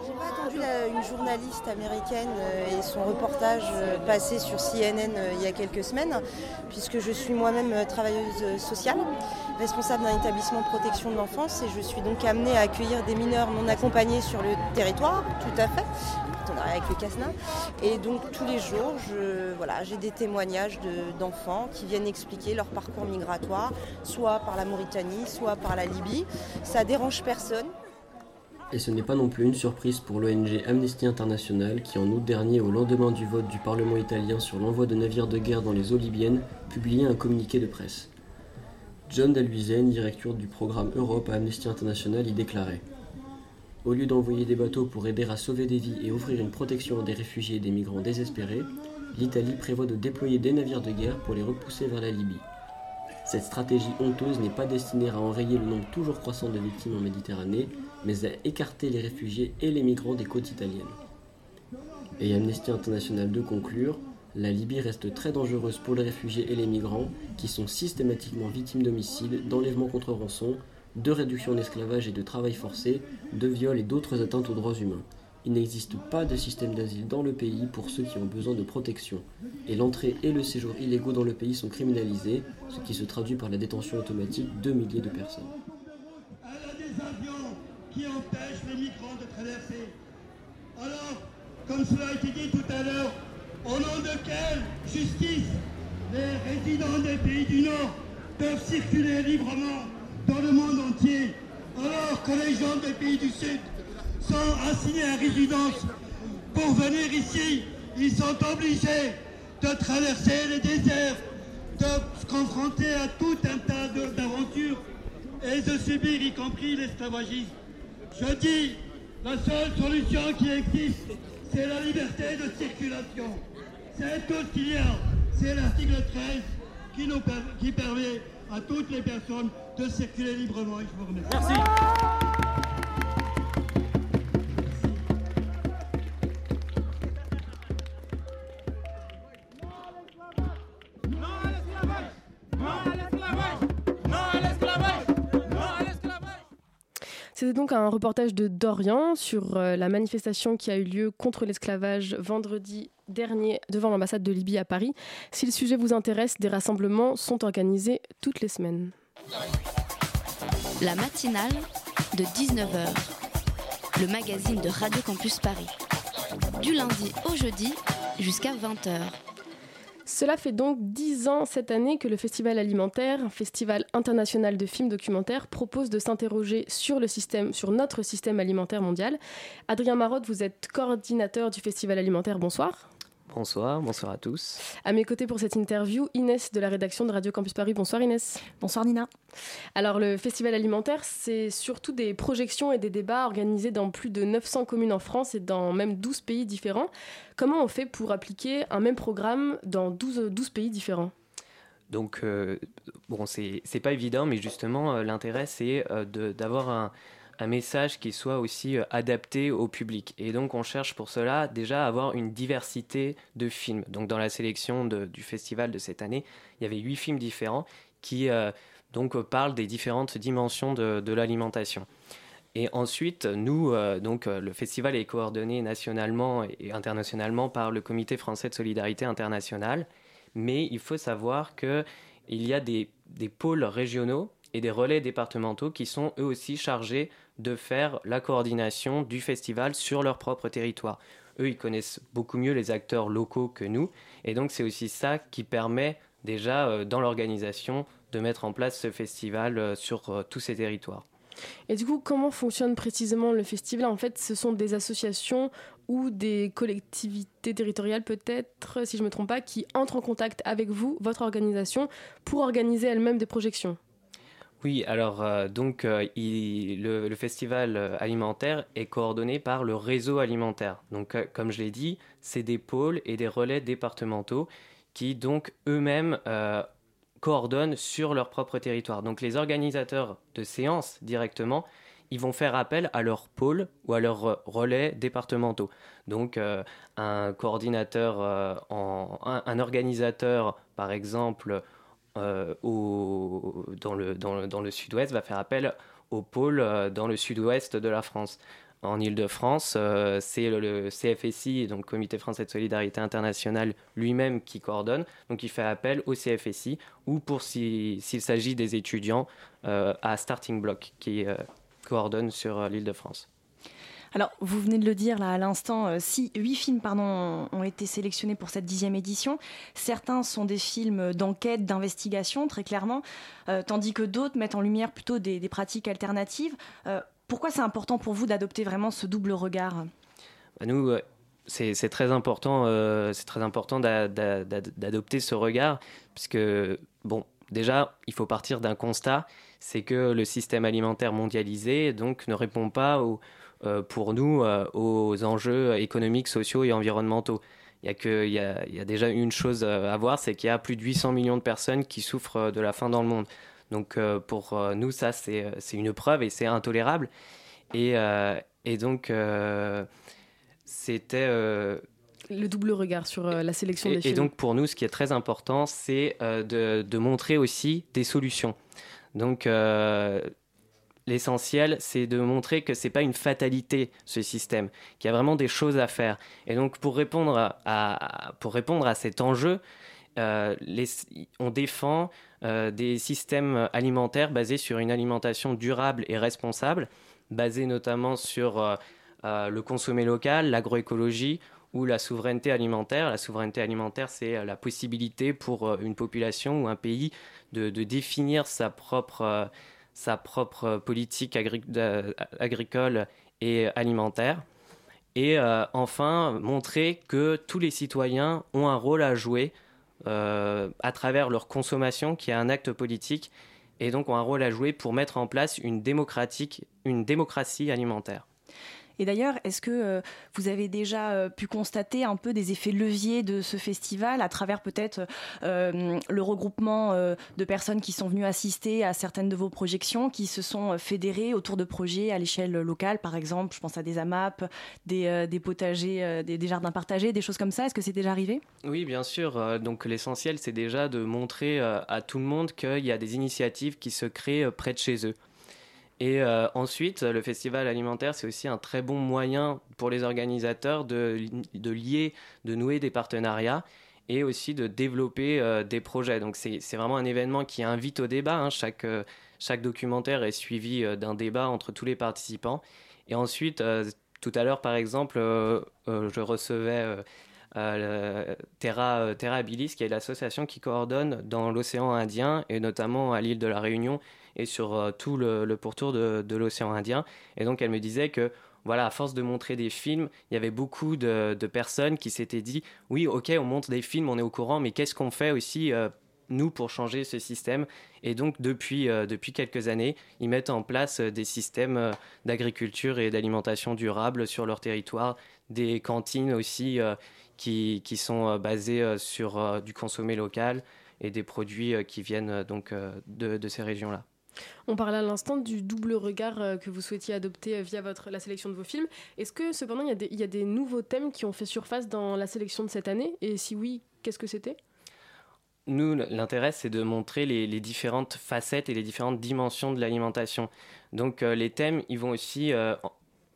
J'ai pas attendu une journaliste américaine euh, et son reportage euh, passé sur CNN euh, il y a quelques semaines, puisque je suis moi-même travailleuse sociale, responsable d'un établissement de protection de l'enfance, et je suis donc amenée à accueillir des mineurs non accompagnés sur le territoire, tout à fait, avec le CASNA. Et donc tous les jours, j'ai des témoignages de- d'enfants qui viennent expliquer leur parcours migratoire, soit par la Mauritanie, soit par la Libye. Ça dérange personne. Et ce n'est pas non plus une surprise pour l'ONG Amnesty International qui en août dernier, au lendemain du vote du Parlement italien sur l'envoi de navires de guerre dans les eaux libyennes, publiait un communiqué de presse. John Dalhuizen, directeur du programme Europe à Amnesty International, y déclarait Au lieu d'envoyer des bateaux pour aider à sauver des vies et offrir une protection à des réfugiés et des migrants désespérés, l'Italie prévoit de déployer des navires de guerre pour les repousser vers la Libye. Cette stratégie honteuse n'est pas destinée à enrayer le nombre toujours croissant de victimes en Méditerranée, mais à écarter les réfugiés et les migrants des côtes italiennes. Et Amnesty International de conclure, la Libye reste très dangereuse pour les réfugiés et les migrants, qui sont systématiquement victimes d'homicides, d'enlèvements contre rançon, de réduction d'esclavage et de travail forcé, de viols et d'autres atteintes aux droits humains. Il n'existe pas de système d'asile dans le pays pour ceux qui ont besoin de protection, et l'entrée et le séjour illégaux dans le pays sont criminalisés, ce qui se traduit par la détention automatique de milliers de personnes. des avions qui empêchent les migrants de traverser. Alors, comme cela a été dit tout à l'heure, au nom de quelle justice les résidents des pays du Nord peuvent circuler librement dans le monde entier Alors, que les gens des pays du Sud sont assignés à résidence pour venir ici, ils sont obligés de traverser les déserts, de se confronter à tout un tas d'aventures et de subir y compris l'esclavagisme. Je dis, la seule solution qui existe, c'est la liberté de circulation. C'est tout ce qu'il y a. C'est l'article 13 qui, nous qui permet à toutes les personnes de circuler librement. Et je vous remercie. C'était donc un reportage de Dorian sur euh, la manifestation qui a eu lieu contre l'esclavage vendredi dernier devant l'ambassade de Libye à Paris. Si le sujet vous intéresse, des rassemblements sont organisés toutes les semaines. La matinale de 19h, le magazine de Radio Campus Paris. Du lundi au jeudi jusqu'à 20h. Cela fait donc dix ans cette année que le Festival alimentaire, un festival international de films documentaires, propose de s'interroger sur sur notre système alimentaire mondial. Adrien Marotte, vous êtes coordinateur du Festival alimentaire. Bonsoir. Bonsoir, bonsoir à tous. À mes côtés pour cette interview, Inès de la rédaction de Radio Campus Paris. Bonsoir Inès. Bonsoir Nina. Alors le festival alimentaire, c'est surtout des projections et des débats organisés dans plus de 900 communes en France et dans même 12 pays différents. Comment on fait pour appliquer un même programme dans 12, 12 pays différents? Donc, euh, bon, c'est pas évident, mais justement, euh, l'intérêt, c'est euh, de- d'avoir un, un message qui soit aussi euh, adapté au public. Et donc, on cherche pour cela déjà à avoir une diversité de films. Donc, dans la sélection du festival de cette année, il y avait huit films différents qui euh, donc euh, parlent des différentes dimensions de, l'alimentation. Et ensuite, nous, donc, le festival est coordonné nationalement et internationalement par le Comité français de solidarité internationale. Mais il faut savoir qu'il y a des pôles régionaux et des relais départementaux qui sont eux aussi chargés de faire la coordination du festival sur leur propre territoire. Eux, ils connaissent beaucoup mieux les acteurs locaux que nous. Et donc, c'est aussi ça qui permet déjà, euh, dans l'organisation, de mettre en place ce festival euh, sur euh, tous ces territoires. Et du coup, comment fonctionne précisément le festival? En fait, ce sont des associations ou des collectivités territoriales, peut-être, si je ne me trompe pas, qui entrent en contact avec vous, votre organisation, pour organiser elles-mêmes des projections? Oui, alors euh, donc euh, le, festival euh, alimentaire est coordonné par le réseau alimentaire. Donc comme je l'ai dit, c'est des pôles et des relais départementaux qui donc eux-mêmes coordonnent sur leur propre territoire. Donc les organisateurs de séances directement, ils vont faire appel à leurs pôles ou à leurs relais départementaux. Donc un coordinateur, un organisateur par exemple euh, dans le, sud-ouest va faire appel au pôle euh, dans le sud-ouest de la France. En Ile-de-France, euh, c'est le, CFSI, donc Comité français de solidarité internationale lui-même qui coordonne. Donc il fait appel au CFSI ou pour si- s'il s'agit des étudiants à Starting Block qui coordonne sur l'Île-de-France. Alors, vous venez de le dire là à l'instant, euh, si huit films ont été sélectionnés pour cette dixième édition. Certains sont des films d'enquête, d'investigation, très clairement, euh, tandis que d'autres mettent en lumière plutôt des, pratiques alternatives. Euh, pourquoi c'est important pour vous d'adopter vraiment ce double regard? Bah, nous, c'est très important, c'est très important d'a- d'a- d'a- d'adopter ce regard, puisque bon, déjà, il faut partir d'un constat, c'est que le système alimentaire mondialisé donc ne répond pas euh, pour nous euh, aux enjeux économiques, sociaux et environnementaux. Il y, a que, il, y a, il y a déjà une chose euh, à voir, c'est qu'il y a plus de 800 millions de personnes qui souffrent de la faim dans le monde. Donc pour nous, ça, c'est une preuve et c'est intolérable. Et, et donc, c'était... Le double regard sur la sélection et, des et films. donc pour nous, ce qui est très important, c'est euh, de, de montrer aussi des solutions. Donc euh, l'essentiel, c'est de montrer que c'est pas une fatalité ce système, qu'il y a vraiment des choses à faire. Et donc pour répondre à, pour répondre à cet enjeu, euh, on défend euh, des systèmes alimentaires basés sur une alimentation durable et responsable, basés notamment sur le consommer local, l'agroécologie ou la souveraineté alimentaire. La souveraineté alimentaire, c'est euh, la possibilité pour euh, une population ou un pays de, définir sa propre, euh, sa propre politique agricole et alimentaire. Et enfin, montrer que tous les citoyens ont un rôle à jouer à travers leur consommation, qui est un acte politique, et donc ont un rôle à jouer pour mettre en place une, démocratique, une démocratie alimentaire. Et d'ailleurs, est-ce que euh, vous avez déjà euh, pu constater un peu des effets leviers de ce festival à travers peut-être euh, le regroupement de personnes qui sont venues assister à certaines de vos projections, qui se sont fédérées autour de projets à l'échelle locale, par exemple, je pense à des AMAP, des, potagers, des, des, jardins partagés, des choses comme ça? Est-ce que c'est déjà arrivé? Oui, bien sûr. Donc l'essentiel, c'est déjà de montrer à tout le monde qu'il y a des initiatives qui se créent près de chez eux. Et euh, ensuite, le festival alimentaire, c'est aussi un très bon moyen pour les organisateurs de, lier, de nouer des partenariats et aussi de développer euh, des projets. Donc c'est vraiment un événement qui invite au débat. Hein. Chaque, euh, chaque documentaire est suivi d'un débat entre tous les participants. Et ensuite, tout à l'heure, par exemple, je recevais... Terra, Terra Bilis, qui est l'association qui coordonne dans l'océan Indien et notamment à l'île de la Réunion et sur euh, tout le, pourtour de, l'océan Indien. Et donc elle me disait que voilà, à force de montrer des films, il y avait beaucoup de, personnes qui s'étaient dit oui, ok, on montre des films, on est au courant, mais qu'est-ce qu'on fait aussi euh, nous pour changer ce système? Et donc depuis, euh, depuis quelques années, ils mettent en place des systèmes d'agriculture et d'alimentation durable sur leur territoire, des cantines aussi qui, qui, sont basées sur du consommé local et des produits qui viennent donc de, de ces régions-là. On parlait à l'instant du double regard euh, que vous souhaitiez adopter euh, via votre, la sélection de vos films. Est-ce que cependant il y, a des, nouveaux thèmes qui ont fait surface dans la sélection de cette année? Et si oui, qu'est-ce que c'était? Nous, l'intérêt, c'est de montrer les, différentes facettes et les différentes dimensions de l'alimentation. Donc, euh, les thèmes, ils vont aussi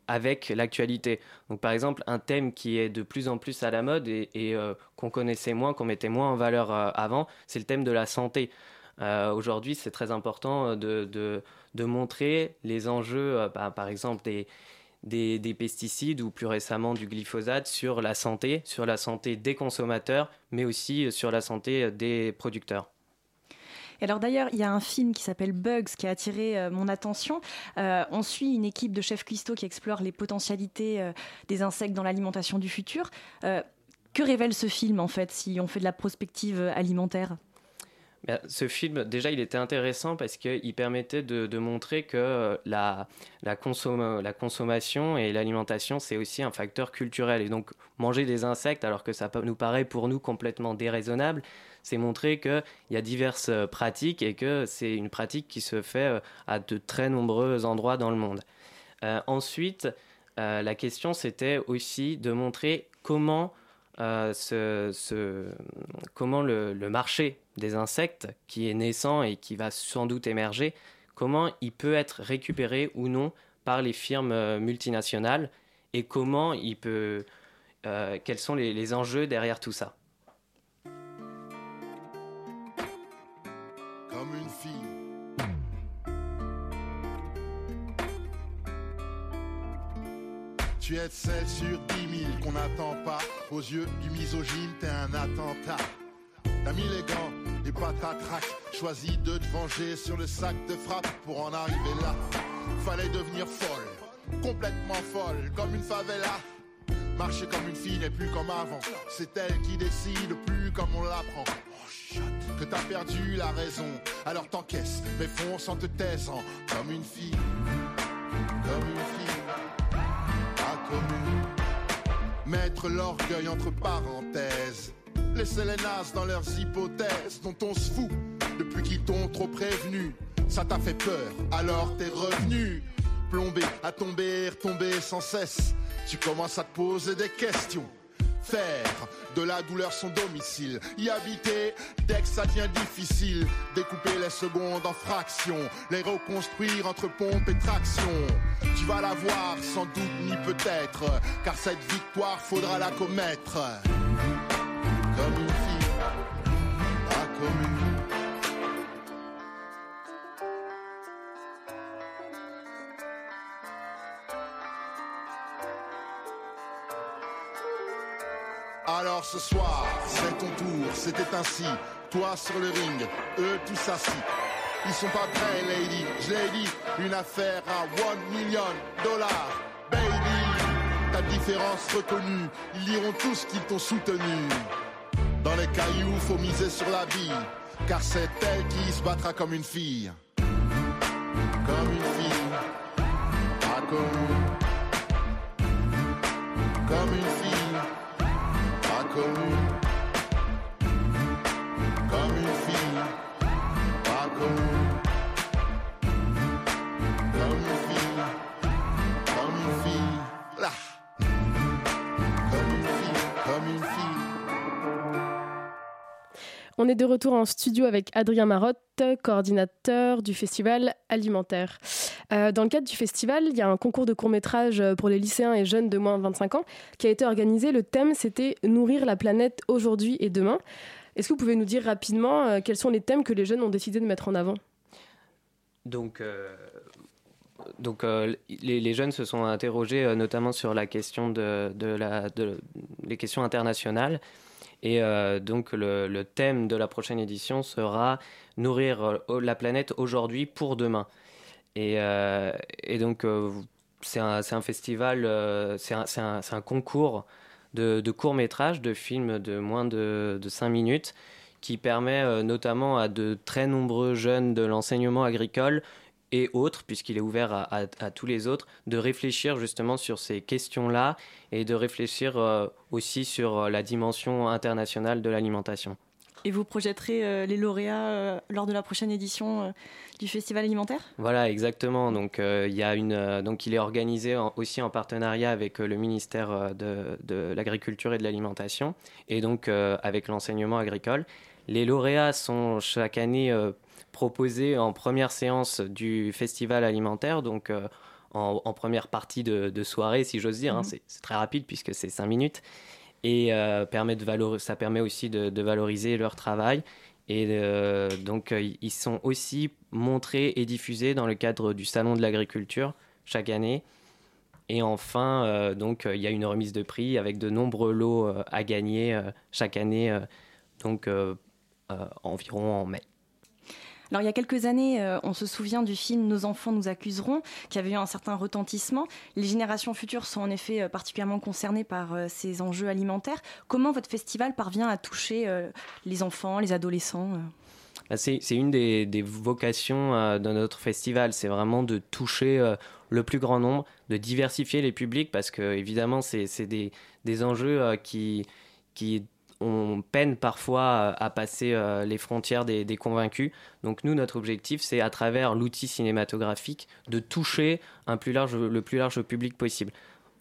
avec l'actualité. Donc, par exemple, un thème qui est de plus en plus à la mode et, qu'on connaissait moins, qu'on mettait moins en valeur avant, c'est le thème de la santé. Euh, aujourd'hui, c'est très important de, de, montrer les enjeux, euh, bah, par exemple, des, des, des, pesticides ou plus récemment du glyphosate sur la santé, sur la santé des consommateurs, mais aussi sur la santé des producteurs. Et alors d'ailleurs, il y a un film qui s'appelle Bugs qui a attiré euh, mon attention. on suit une équipe de chefs cuistots qui explore les potentialités des insectes dans l'alimentation du futur. que révèle ce film en fait si on fait de la prospective alimentaire? Ce film, déjà, il était intéressant parce qu'il permettait de, montrer que euh, la, consommation et l'alimentation, c'est aussi un facteur culturel. Et donc, manger des insectes, alors que ça nous paraît pour nous complètement déraisonnable, c'est montrer qu'il y a diverses euh, pratiques et que c'est une pratique qui se fait euh, à de très nombreux endroits dans le monde. ensuite, la question, c'était aussi de montrer comment le, marché des insectes, qui est naissant et qui va sans doute émerger, comment il peut être récupéré ou non par les firmes euh, multinationales et comment il peut, euh, quels sont les enjeux derrière tout ça? Tu es celle sur dix mille qu'on n'attend pas. Aux yeux du misogyne, t'es un attentat. T'as mis les gants et patatrac. Choisi de te venger sur le sac de frappe pour en arriver là. Fallait devenir folle, complètement folle, comme une favela. Marcher comme une fille n'est plus comme avant. C'est elle qui décide, plus comme on l'apprend. Oh, que t'as perdu la raison. Alors t'encaisses, mais fonce en te taisant. Comme une fille, comme une fille. Mettre l'orgueil entre parenthèses. Laisser les nazes dans leurs hypothèses dont on se fout depuis qu'ils t'ont trop prévenu. Ça t'a fait peur, alors t'es revenu. Plombé, à tomber, retomber sans cesse. Tu commences à te poser des questions faire de la douleur son domicile. Y habiter dès que ça devient difficile. Découper les secondes en fractions. Les reconstruire entre pompe et traction. Tu vas la voir sans doute ni peut-être. Car cette victoire faudra la commettre. Comme une fille, Alors ce soir, c'est ton tour, c'était ainsi. Toi sur le ring, eux tous assis. Ils sont pas prêts, lady. Je l'ai dit, une affaire à 1 million dollars. Baby, ta différence reconnue. Ils liront tout ce qu'ils t'ont soutenu. Dans les cailloux, faut miser sur la vie. Car c'est elle qui se battra comme une fille. Comme une fille. Pas. Comme On est de retour en studio avec Adrien Marotte, coordinateur du festival alimentaire. Euh, dans le cadre du festival, il y a un concours de court-métrage pour les lycéens et jeunes de moins de 25 ans qui a été organisé. Le thème, c'était Nourrir la planète aujourd'hui et demain. Est-ce que vous pouvez nous dire rapidement euh, quels sont les thèmes que les jeunes ont décidé de mettre en avant? Donc, euh, donc les, jeunes se sont interrogés notamment sur la question de, la, les questions internationales. Et euh, donc le, thème de la prochaine édition sera nourrir euh, la planète aujourd'hui pour demain. Et, euh, donc c'est un, festival, c'est un, concours de, de courts métrages, de films de moins de, de 5 minutes, qui permet notamment à de très nombreux jeunes de l'enseignement agricole et autres, puisqu'il est ouvert à, à- à tous les autres, de réfléchir justement sur ces questions-là et de réfléchir euh, aussi sur euh, la dimension internationale de l'alimentation. Et vous projetterez euh, les lauréats euh, lors de la prochaine édition du Festival alimentaire? Voilà, exactement. Donc, il y a une, donc, il est organisé en- aussi en partenariat avec le ministère de, de l'Agriculture et de l'Alimentation et donc avec l'enseignement agricole. Les lauréats sont chaque année proposés en première séance du festival alimentaire, donc euh, en, en première partie de, de soirée, si j'ose dire. hein. Mhm. C'est très rapide puisque c'est cinq minutes. Et euh, permet de ça permet aussi de, de valoriser leur travail. Et euh, donc, ils sont aussi montrés et diffusés dans le cadre du Salon de l'agriculture chaque année. Et enfin, donc, il y a une remise de prix avec de nombreux lots à gagner chaque année, donc environ en mai. Alors il y a quelques années, euh, on se souvient du film Nos enfants nous accuseront, qui avait eu un certain retentissement. Les générations futures sont en effet euh, particulièrement concernées par euh, ces enjeux alimentaires. Comment votre festival parvient à toucher les enfants, les adolescents Bah, C'est une des, vocations de notre festival, c'est vraiment de toucher le plus grand nombre, de diversifier les publics, parce que évidemment, c'est des, enjeux qui on peine parfois euh, à passer euh, les frontières des, des convaincus. Donc nous, notre objectif, c'est à travers l'outil cinématographique de toucher un plus large, le plus large public possible.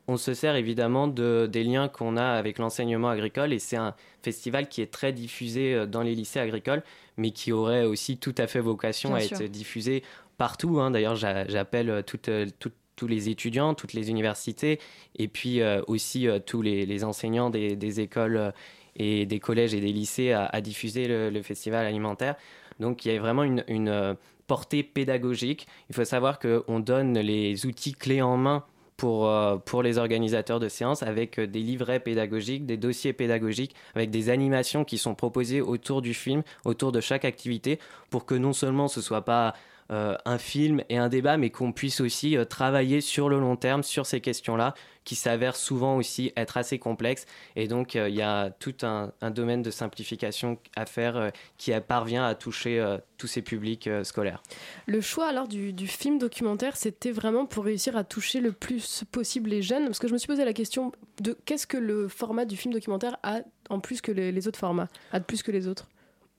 On se sert évidemment de, des liens qu'on a avec l'enseignement agricole et c'est un festival qui est très diffusé euh, dans les lycées agricoles, mais qui aurait aussi tout à fait vocation Bien à sûr. être diffusé partout. hein. D'ailleurs, j'a- j'appelle tous les étudiants, toutes les universités, et puis euh, aussi euh, tous les, les enseignants des, des écoles et des collèges et des lycées à, diffuser le, festival alimentaire. Donc il y a vraiment une, euh, portée pédagogique. Il faut savoir qu'on donne les outils clés en main pour, euh, pour les organisateurs de séances avec euh, des livrets pédagogiques, des dossiers pédagogiques, avec des animations qui sont proposées autour du film, autour de chaque activité, pour que non seulement ce soit pas un film et un débat, mais qu'on puisse aussi euh, travailler sur le long terme sur ces questions-là, qui s'avèrent souvent aussi être assez complexes. Et donc, euh, il y a tout un, un domaine de simplification à faire euh, qui parvient à toucher euh, tous ces publics euh, scolaires. Le choix alors du, du film documentaire, c'était vraiment pour réussir à toucher le plus possible les jeunes? Parce que je me suis posé la question de qu'est-ce que le format du film documentaire a en plus que les, les autres formats, a de plus que les autres?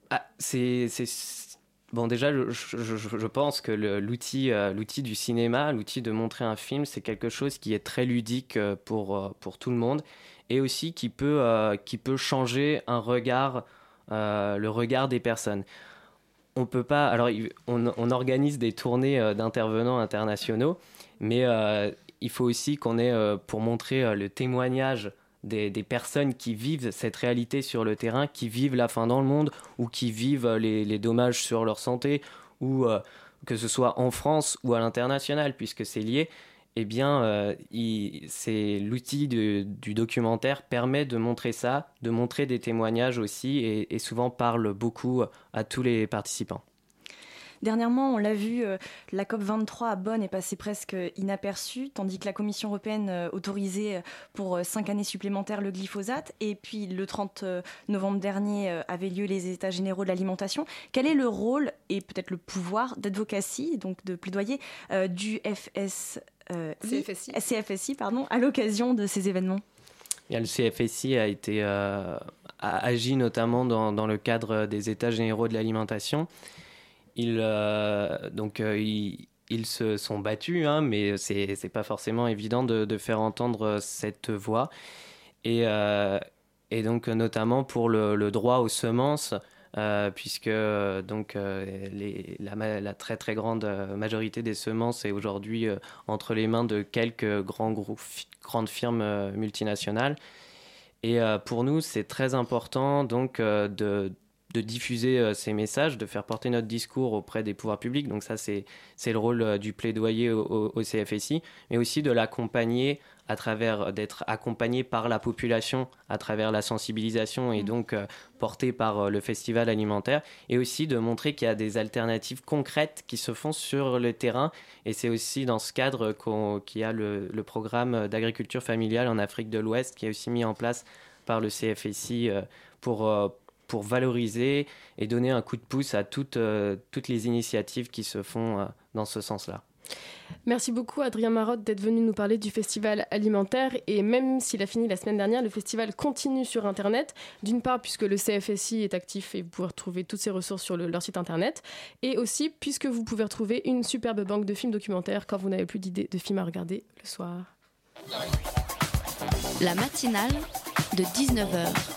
Ah, c'est- Bon, déjà, je, pense que l'outil, euh, du cinéma, l'outil de montrer un film, c'est quelque chose qui est très ludique euh, pour, euh, pour tout le monde et aussi qui peut, euh, qui peut changer un regard, le regard des personnes. On peut pas. Alors, on, organise des tournées d'intervenants internationaux, mais il faut aussi qu'on ait, pour montrer le témoignage des, personnes qui vivent cette réalité sur le terrain, qui vivent la faim dans le monde, ou qui vivent euh, les, dommages sur leur santé, ou euh, que ce soit en France ou à l'international, puisque c'est lié, eh bien, euh, c'est l'outil du documentaire permet de montrer ça, de montrer des témoignages aussi, et souvent parle beaucoup à tous les participants. Dernièrement, on l'a vu, euh, la COP23 à Bonn est passée presque inaperçue, tandis que la Commission européenne euh, autorisait euh, pour cinq années supplémentaires le glyphosate. Et puis le 30 novembre dernier avaient lieu les États généraux de l'alimentation. Quel est le rôle et peut-être le pouvoir d'advocacy, donc de plaidoyer, du FS, CFSI. CFSI pardon, à l'occasion de ces événements? Bien, le CFSI a été a agi notamment dans, dans, le cadre des États généraux de l'alimentation. Ils, euh, donc, euh, ils, ils, se sont battus, hein, mais c'est n'est pas forcément évident de, de, faire entendre cette voix. Et, euh, et donc, notamment pour le, le droit aux semences, euh, puisque donc les, la, la, très très grande majorité des semences est aujourd'hui entre les mains de quelques grands groupes, grandes firmes multinationales. Et pour nous, c'est très important donc de de diffuser euh, ces messages, de faire porter notre discours auprès des pouvoirs publics. Donc ça, c'est le rôle euh, du plaidoyer au, au, CFSI, mais aussi de l'accompagner à travers d'être accompagné par la population à travers la sensibilisation et mmh. donc euh, porté par le festival alimentaire et aussi de montrer qu'il y a des alternatives concrètes qui se font sur le terrain et c'est aussi dans ce cadre qu'il y a le, le programme d'agriculture familiale en Afrique de l'Ouest qui est aussi mis en place par le CFSI pour pour valoriser et donner un coup de pouce à toutes, euh, toutes les initiatives qui se font euh, dans ce sens-là. Merci beaucoup Adrien Marotte d'être venu nous parler du festival alimentaire et même s'il a fini la semaine dernière, le festival continue sur Internet. D'une part puisque le CFSI est actif et vous pouvez retrouver toutes ses ressources sur le, leur site Internet et aussi puisque vous pouvez retrouver une superbe banque de films documentaires quand vous n'avez plus d'idées de films à regarder le soir. La matinale de 19h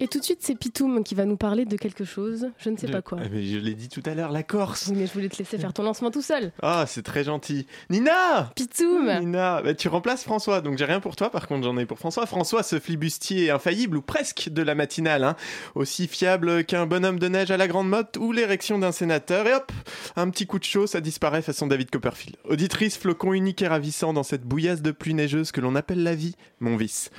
Et tout de suite, c'est Pitoum qui va nous parler de quelque chose, je ne sais pas quoi. Eh ben, je l'ai dit tout à l'heure, la Corse. mais je voulais te laisser faire ton lancement tout seul. Ah, c'est très gentil. Nina Pitoum Nina, bah, tu remplaces François, donc j'ai rien pour toi, par contre j'en ai pour François. François, ce flibustier infaillible, ou presque de la matinale, hein. aussi fiable qu'un bonhomme de neige à la grande motte ou l'érection d'un sénateur. Et hop, un petit coup de chaud, ça disparaît façon David Copperfield. Auditrice, flocon unique et ravissant dans cette bouillasse de pluie neigeuse que l'on appelle la vie, mon vice.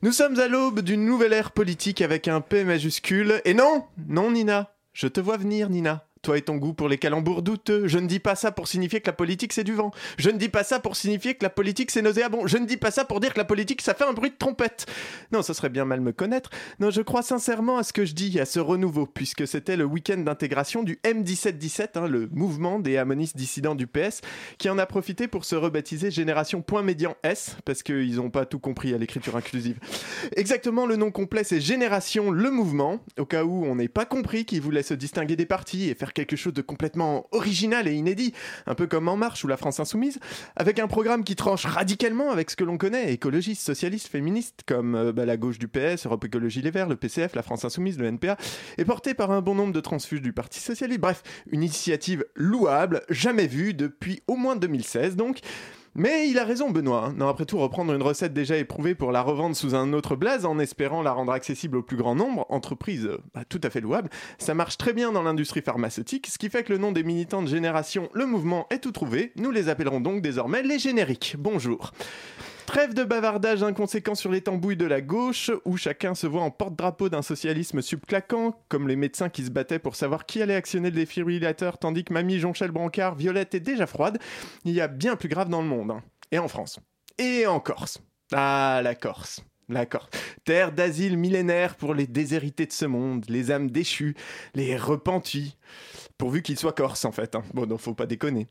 Nous sommes à l'aube d'une nouvelle ère politique avec un P majuscule. Et non, non Nina, je te vois venir Nina toi et ton goût pour les calembours douteux. Je ne dis pas ça pour signifier que la politique c'est du vent. Je ne dis pas ça pour signifier que la politique c'est nauséabond. Je ne dis pas ça pour dire que la politique ça fait un bruit de trompette. Non, ça serait bien mal me connaître. Non, je crois sincèrement à ce que je dis, à ce renouveau, puisque c'était le week-end d'intégration du M1717, hein, le mouvement des amonistes dissidents du PS, qui en a profité pour se rebaptiser Génération Point Médian S, parce qu'ils n'ont pas tout compris à l'écriture inclusive. Exactement, le nom complet c'est Génération Le Mouvement, au cas où on n'ait pas compris qu'ils voulaient se distinguer des partis et faire quelque chose de complètement original et inédit, un peu comme En Marche ou la France Insoumise, avec un programme qui tranche radicalement avec ce que l'on connaît, écologistes, socialistes, féministes, comme euh, bah, la gauche du PS, Europe Écologie Les Verts, le PCF, la France Insoumise, le NPA, et porté par un bon nombre de transfuges du Parti Socialiste. Bref, une initiative louable, jamais vue depuis au moins 2016 donc. Mais il a raison, Benoît. Hein. Non, après tout, reprendre une recette déjà éprouvée pour la revendre sous un autre blaze en espérant la rendre accessible au plus grand nombre, entreprise euh, bah, tout à fait louable, ça marche très bien dans l'industrie pharmaceutique, ce qui fait que le nom des militants de génération Le Mouvement est tout trouvé. Nous les appellerons donc désormais les génériques. Bonjour. Trêve de bavardage inconséquent sur les tambouilles de la gauche, où chacun se voit en porte-drapeau d'un socialisme subclaquant, comme les médecins qui se battaient pour savoir qui allait actionner le défibrillateur, tandis que mamie Jonchel Brancard, Violette est déjà froide. Il y a bien plus grave dans le monde, hein. et en France, et en Corse. Ah, la Corse. La Corse. Terre d'asile millénaire pour les déshérités de ce monde, les âmes déchues, les repentis. Pourvu qu'ils soient corses, en fait. Hein. Bon, non, faut pas déconner.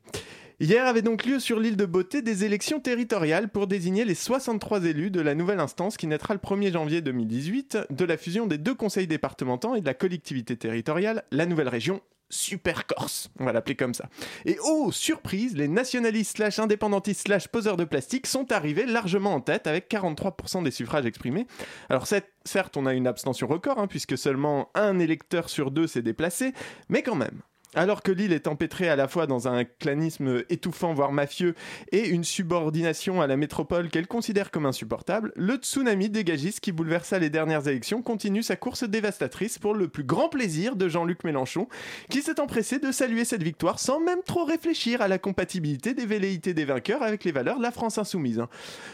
Hier avait donc lieu sur l'île de Beauté des élections territoriales pour désigner les 63 élus de la nouvelle instance qui naîtra le 1er janvier 2018 de la fusion des deux conseils départementaux et de la collectivité territoriale, la nouvelle région Super Corse, on va l'appeler comme ça. Et oh, surprise, les nationalistes slash indépendantistes slash poseurs de plastique sont arrivés largement en tête avec 43% des suffrages exprimés. Alors certes, on a une abstention record, hein, puisque seulement un électeur sur deux s'est déplacé, mais quand même. Alors que l'île est empêtrée à la fois dans un clanisme étouffant, voire mafieux, et une subordination à la métropole qu'elle considère comme insupportable, le tsunami dégagiste qui bouleversa les dernières élections continue sa course dévastatrice pour le plus grand plaisir de Jean-Luc Mélenchon, qui s'est empressé de saluer cette victoire sans même trop réfléchir à la compatibilité des velléités des vainqueurs avec les valeurs de la France insoumise. hein.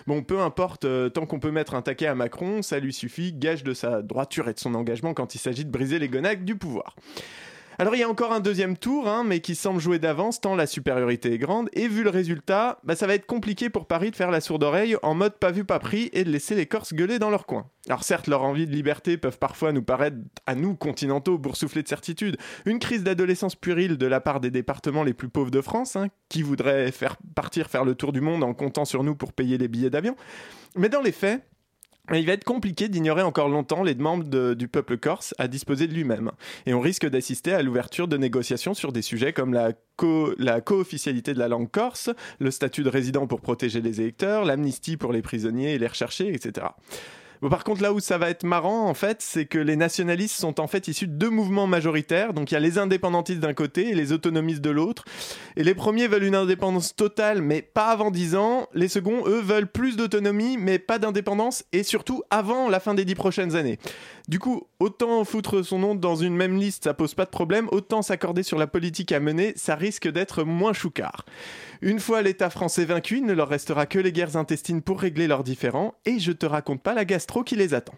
Bon, peu importe, euh, tant qu'on peut mettre un taquet à Macron, ça lui suffit, gage de sa droiture et de son engagement quand il s'agit de briser les gonagues du pouvoir. Alors il y a encore un deuxième tour, hein, mais qui semble jouer d'avance tant la supériorité est grande. Et vu le résultat, bah, ça va être compliqué pour Paris de faire la sourde oreille en mode pas vu pas pris et de laisser les Corses gueuler dans leur coin. Alors certes, leur envie de liberté peuvent parfois nous paraître, à nous continentaux, boursouflés de certitude. Une crise d'adolescence puérile de la part des départements les plus pauvres de France, hein, qui voudraient faire partir faire le tour du monde en comptant sur nous pour payer les billets d'avion. Mais dans les faits, il va être compliqué d'ignorer encore longtemps les demandes de- du peuple corse à disposer de lui-même. Et on risque d'assister à l'ouverture de négociations sur des sujets comme la, co- la co-officialité de la langue corse, le statut de résident pour protéger les électeurs, l'amnistie pour les prisonniers et les recherchés, etc. Par contre, là où ça va être marrant, en fait, c'est que les nationalistes sont en fait issus de deux mouvements majoritaires. Donc, il y a les indépendantistes d'un côté et les autonomistes de l'autre. Et les premiers veulent une indépendance totale, mais pas avant 10 ans. Les seconds, eux, veulent plus d'autonomie, mais pas d'indépendance, et surtout avant la fin des 10 prochaines années. Du coup, autant foutre son nom dans une même liste, ça pose pas de problème. Autant s'accorder sur la politique à mener, ça risque d'être moins choucard. Une fois l'État français vaincu, il ne leur restera que les guerres intestines pour régler leurs différends, et je te raconte pas la gastro qui les attend.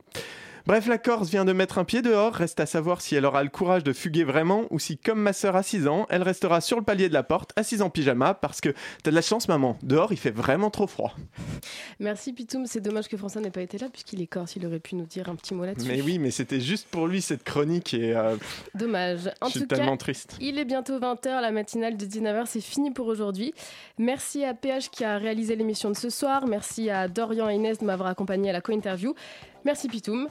Bref, la Corse vient de mettre un pied dehors, reste à savoir si elle aura le courage de fuguer vraiment ou si, comme ma sœur à 6 ans, elle restera sur le palier de la porte, assise en pyjama, parce que t'as de la chance, maman, dehors il fait vraiment trop froid. Merci Pitoum, c'est dommage que François n'ait pas été là puisqu'il est corse, il aurait pu nous dire un petit mot là-dessus. Mais oui, mais c'était juste pour lui cette chronique et euh, Dommage. En je suis tout tellement cas, triste. il est bientôt 20h, la matinale de 19h, c'est fini pour aujourd'hui. Merci à PH qui a réalisé l'émission de ce soir. Merci à Dorian et Inès de m'avoir accompagné à la co-interview. Merci Pitoum.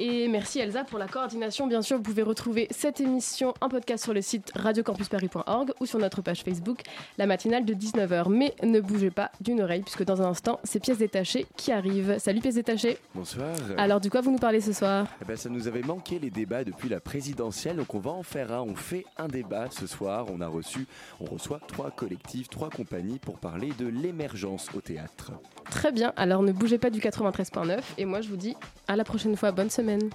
Et merci Elsa pour la coordination. Bien sûr, vous pouvez retrouver cette émission en podcast sur le site radiocampusparis.org ou sur notre page Facebook, la matinale de 19h. Mais ne bougez pas d'une oreille, puisque dans un instant, c'est Pièces détachées qui arrivent. Salut Pièces détachées. Bonsoir. Alors, du quoi vous nous parlez ce soir? Eh ben, ça nous avait manqué les débats depuis la présidentielle, donc on va en faire un. On fait un débat ce soir. On a reçu, on reçoit trois collectifs, trois compagnies pour parler de l'émergence au théâtre. Très bien, alors ne bougez pas du 93.9 et moi je vous dis à la prochaine fois, bonne semaine. women.